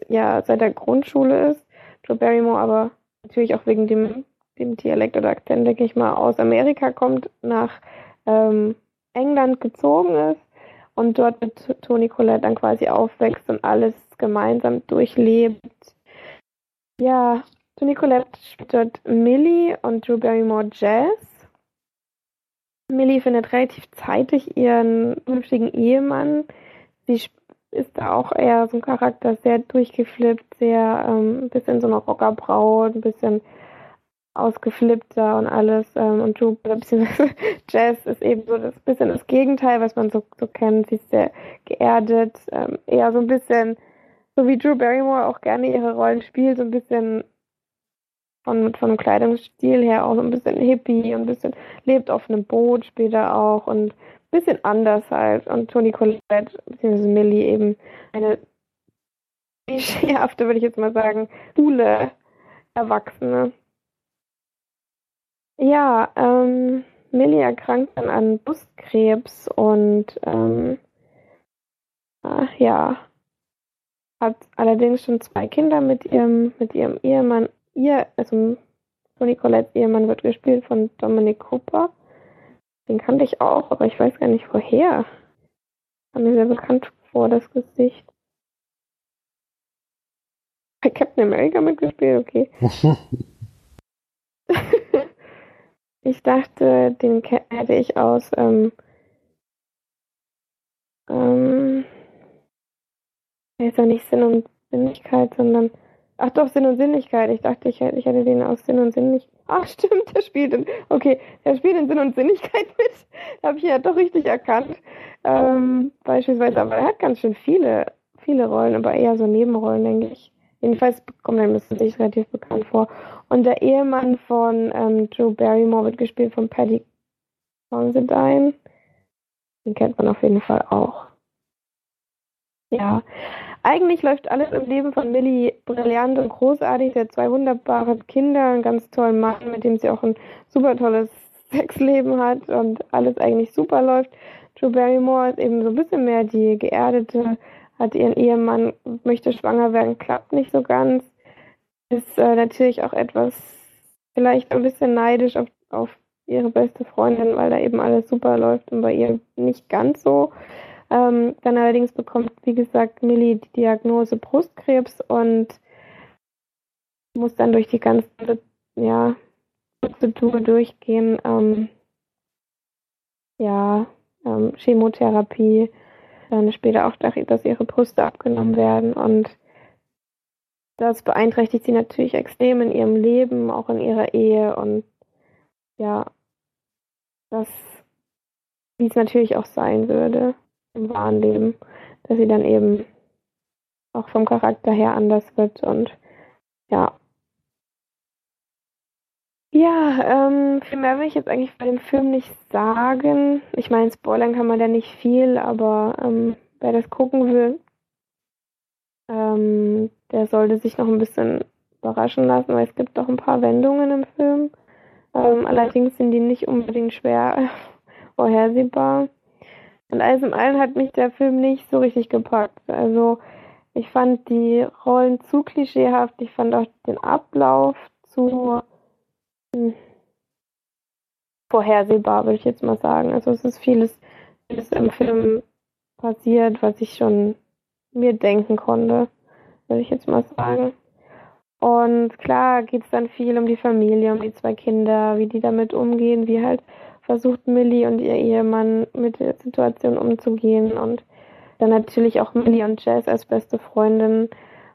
ja, seit der Grundschule ist. Drew Barrymore aber natürlich auch wegen dem dem Dialekt oder Akzent, denke ich mal, aus Amerika kommt, nach ähm, England gezogen ist und dort mit Toni Collette dann quasi aufwächst und alles gemeinsam durchlebt. Ja, Toni Collette spielt dort Millie und Drew Barrymore Jazz. Millie findet relativ zeitig ihren künftigen Ehemann. Sie ist auch eher so ein Charakter, sehr durchgeflippt, sehr ähm, ein bisschen so eine Rockerbraut, ein bisschen ausgeflippter und alles. Ähm, und Drew, beziehungsweise Jazz ist eben so das bisschen das Gegenteil, was man so, so kennt. Sie ist sehr geerdet, ähm, eher so ein bisschen, so wie Drew Barrymore auch gerne ihre Rollen spielt, so ein bisschen von, von dem Kleidungsstil her auch so ein bisschen hippie und ein bisschen lebt auf einem Boot später auch und bisschen anders halt. Und Toni Collette, beziehungsweise Millie eben eine klischeehafte, würde ich jetzt mal sagen, coole Erwachsene. Ja, ähm, Millie erkrankt dann an Brustkrebs und ähm, ach, ja, hat allerdings schon zwei Kinder mit ihrem, mit ihrem Ehemann. Ihr, also Toni Colettes Ehemann wird gespielt von Dominic Cooper. Den kannte ich auch, aber ich weiß gar nicht woher. Kam mir sehr bekannt vor, das Gesicht. Bei Captain America mitgespielt, okay. ich dachte, den hätte ich aus ähm, ähm, ist ja nicht Sinn und Sinnlichkeit, sondern ach doch, Sinn und Sinnlichkeit. Ich dachte, ich, ich hätte den aus Sinn und Sinnlichkeit. Ach stimmt, der spielt in, okay, der spielt in Sinn und Sinnlichkeit mit. Habe ich ja doch richtig erkannt. Ähm, beispielsweise, aber er hat ganz schön viele, viele Rollen, aber eher so Nebenrollen, denke ich. Jedenfalls kommt er mir sich relativ bekannt vor. Und der Ehemann von ähm, Drew Barrymore wird gespielt von Paddy Considine. Den kennt man auf jeden Fall auch. Ja, eigentlich läuft alles im Leben von Millie brillant und großartig. Sie hat zwei wunderbare Kinder, einen ganz tollen Mann, mit dem sie auch ein super tolles Sexleben hat und alles eigentlich super läuft. Drew Barrymore ist eben so ein bisschen mehr die geerdete, hat ihren Ehemann, möchte schwanger werden, klappt nicht so ganz. Ist äh, natürlich auch etwas, vielleicht ein bisschen neidisch auf, auf ihre beste Freundin, weil da eben alles super läuft und bei ihr nicht ganz so. Ähm, dann allerdings bekommt, wie gesagt, Millie die Diagnose Brustkrebs und muss dann durch die ganze ja, Prozedur durchgehen. Ähm, ja, ähm, Chemotherapie, dann später auch, dass ihre Brüste abgenommen werden und das beeinträchtigt sie natürlich extrem in ihrem Leben, auch in ihrer Ehe und ja, das, wie es natürlich auch sein würde im wahren Leben, dass sie dann eben auch vom Charakter her anders wird und ja. Ja, ähm, viel mehr will ich jetzt eigentlich bei dem Film nicht sagen. Ich meine, spoilern kann man da nicht viel, aber ähm, wer das gucken will, ähm, der sollte sich noch ein bisschen überraschen lassen, weil es gibt doch ein paar Wendungen im Film. Ähm, allerdings sind die nicht unbedingt schwer vorhersehbar. Und alles im Allen hat mich der Film nicht so richtig gepackt. Also ich fand die Rollen zu klischeehaft, ich fand auch den Ablauf zu hm, vorhersehbar, würde ich jetzt mal sagen. Also es ist vieles, vieles im Film passiert, was ich schon mir denken konnte, würde ich jetzt mal sagen. Und klar geht es dann viel um die Familie, um die zwei Kinder, wie die damit umgehen, wie halt versucht Millie und ihr Ehemann mit der Situation umzugehen und dann natürlich auch Millie und Jazz als beste Freundin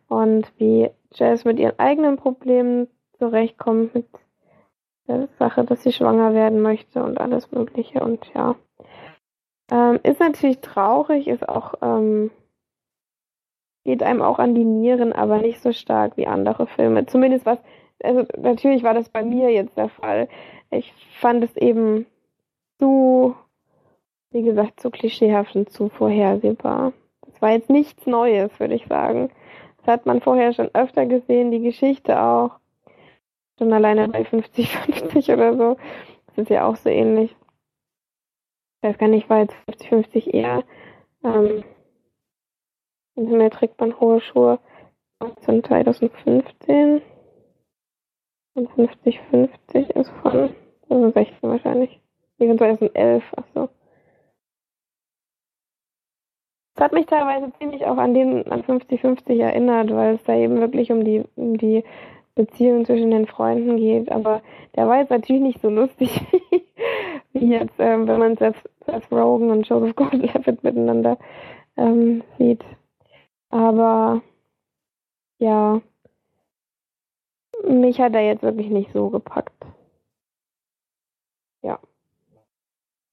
und wie Jazz mit ihren eigenen Problemen zurechtkommt mit der Sache, dass sie schwanger werden möchte und alles Mögliche und ja. Ähm, ist natürlich traurig, ist auch, ähm, geht einem auch an die Nieren, aber nicht so stark wie andere Filme. Zumindest was, also natürlich war das bei mir jetzt der Fall. Ich fand es eben zu, wie gesagt, zu klischeehaft und zu vorhersehbar. Das war jetzt nichts Neues, würde ich sagen. Das hat man vorher schon öfter gesehen, die Geschichte auch. Schon alleine bei 50-50 oder so. Das ist ja auch so ähnlich. Ich weiß gar nicht, war jetzt 50-50 eher. Ähm, Im Himmel trägt man hohe Schuhe. Von 2015. Und 50-50 ist von 2016 wahrscheinlich. Nee, 2011, achso. Das hat mich teilweise ziemlich auch an den an 50-50 erinnert, weil es da eben wirklich um die, um die Beziehung zwischen den Freunden geht. Aber der war jetzt natürlich nicht so lustig wie, wie jetzt, ähm, wenn man Seth, Seth Rogen und Joseph Gordon-Levitt miteinander ähm, sieht. Aber ja, mich hat er jetzt wirklich nicht so gepackt. Ja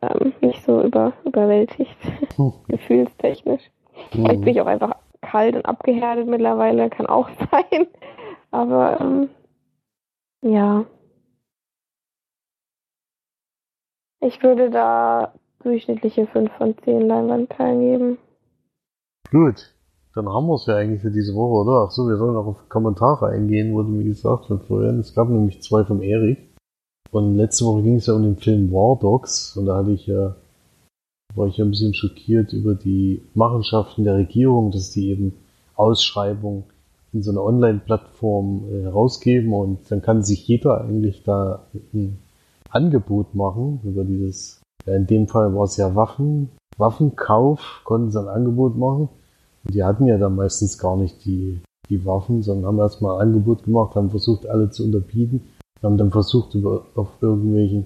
ähm, nicht so über, überwältigt, hm. gefühlstechnisch. Hm. Vielleicht bin ich auch einfach kalt und abgehärtet mittlerweile, kann auch sein. Aber ähm, ja. Ich würde da durchschnittliche 5 von 10 Leinwandperlen geben. Gut, dann haben wir es ja eigentlich für diese Woche, oder? Ach so, wir sollen auch auf Kommentare eingehen, wurde mir gesagt von Florian. Es gab nämlich zwei vom Erik. Und letzte Woche ging es ja um den Film War Dogs. Und da hatte ich ja, war ich ja ein bisschen schockiert über die Machenschaften der Regierung, dass die eben Ausschreibungen in so einer Online-Plattform äh, herausgeben. Und dann kann sich jeder eigentlich da ein Angebot machen über dieses, in dem Fall war es ja Waffen, Waffenkauf, konnten sie ein Angebot machen. Und die hatten ja dann meistens gar nicht die, die Waffen, sondern haben erstmal ein Angebot gemacht, haben versucht, alle zu unterbieten, haben dann versucht, über, auf irgendwelchen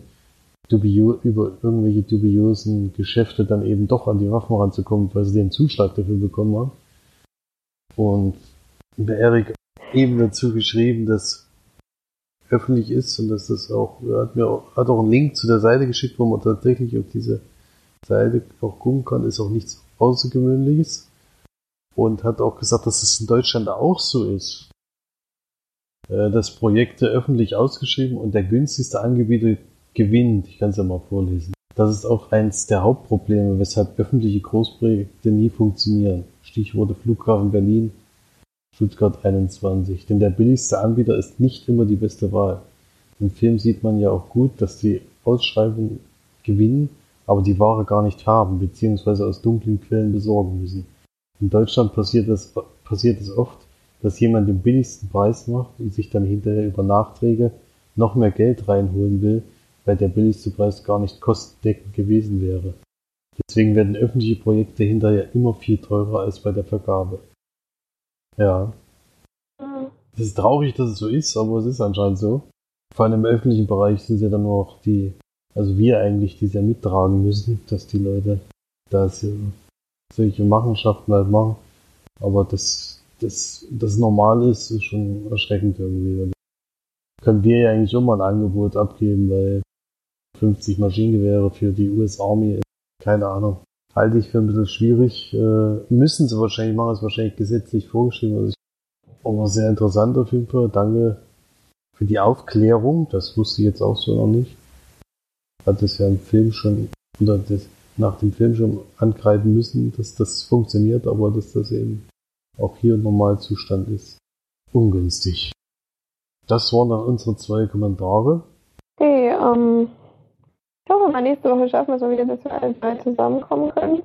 dubio, über irgendwelche dubiosen Geschäfte dann eben doch an die Waffen ranzukommen, weil sie den Zuschlag dafür bekommen haben. Und der Erik eben dazu geschrieben, dass öffentlich ist und dass das auch, er hat mir auch, hat auch einen Link zu der Seite geschickt, wo man tatsächlich auf diese Seite auch gucken kann, ist auch nichts Außergewöhnliches. Und hat auch gesagt, dass es in Deutschland auch so ist. Äh, dass Projekte öffentlich ausgeschrieben und der günstigste Anbieter gewinnt. Ich kann es ja mal vorlesen. Das ist auch eins der Hauptprobleme, weshalb öffentliche Großprojekte nie funktionieren. Stichworte Flughafen Berlin, Stuttgart 21. Denn der billigste Anbieter ist nicht immer die beste Wahl. Im Film sieht man ja auch gut, dass die Ausschreibungen gewinnen, aber die Ware gar nicht haben, beziehungsweise aus dunklen Quellen besorgen müssen. In Deutschland passiert es, passiert es oft, dass jemand den billigsten Preis macht und sich dann hinterher über Nachträge noch mehr Geld reinholen will, weil der billigste Preis gar nicht kostendeckend gewesen wäre. Deswegen werden öffentliche Projekte hinterher immer viel teurer als bei der Vergabe. Ja. Es ist traurig, dass es so ist, aber es ist anscheinend so. Vor allem im öffentlichen Bereich sind ja dann nur auch die, also wir eigentlich, die es ja mittragen müssen, dass die Leute da solche Machenschaften halt machen. Aber das, das, das normal ist, ist schon erschreckend irgendwie. Können wir ja eigentlich immer ein Angebot abgeben, weil 50 Maschinengewehre für die US Army, keine Ahnung halte ich für ein bisschen schwierig. Äh, müssen sie wahrscheinlich machen, ist wahrscheinlich gesetzlich vorgeschrieben. Also ich, aber sehr interessant auf jeden Fall. Danke für die Aufklärung. Das wusste ich jetzt auch so noch nicht. Hat es ja im Film schon, oder das, nach dem Film schon ankreiden müssen, dass das funktioniert, aber dass das eben auch hier Normalzustand ist. Ungünstig. Das waren dann unsere zwei Kommentare. Okay, ähm, ich hoffe, mal nächste Woche schaffen wir es mal wieder, dass wir alle drei zusammenkommen können.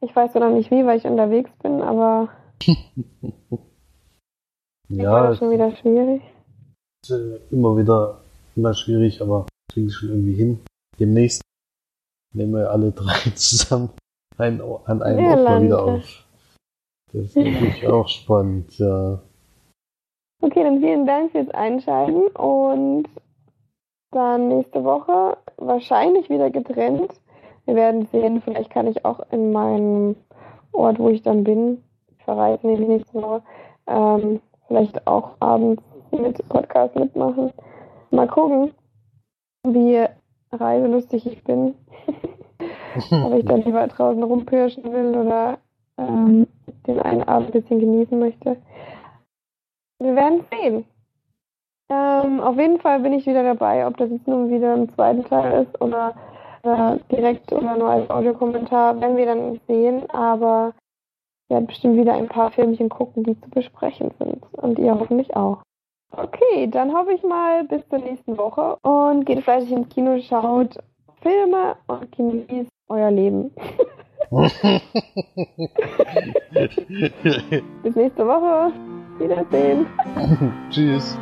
Ich weiß noch nicht wie, weil ich unterwegs bin, aber ja, ist schon wieder schwierig. Ist äh, immer wieder immer schwierig, aber kriegen schon irgendwie hin. Demnächst nehmen wir alle drei zusammen ein, an einem Ort mal wieder auf. Das ist natürlich auch spannend, ja. Okay, dann vielen Dank fürs Einschalten und dann nächste Woche wahrscheinlich wieder getrennt. Wir werden sehen, vielleicht kann ich auch in meinem Ort, wo ich dann bin, ich verreise nämlich nächste Woche, ähm, vielleicht auch abends mit Podcast mitmachen. Mal gucken, wie reiselustig ich bin. Ob ich dann lieber draußen rumpirschen will oder ähm, den einen Abend ein bisschen genießen möchte. Wir werden sehen. Ähm, auf jeden Fall bin ich wieder dabei, ob das jetzt nun wieder ein zweiter Teil ist oder äh, direkt oder nur als Audiokommentar, werden wir dann sehen. Aber ich werde bestimmt wieder ein paar Filmchen gucken, die zu besprechen sind. Und ihr hoffentlich auch. Okay, dann hoffe ich mal bis zur nächsten Woche und geht fleißig ins Kino, schaut Filme und genießt euer Leben. bis nächste Woche. Wiedersehen. Tschüss.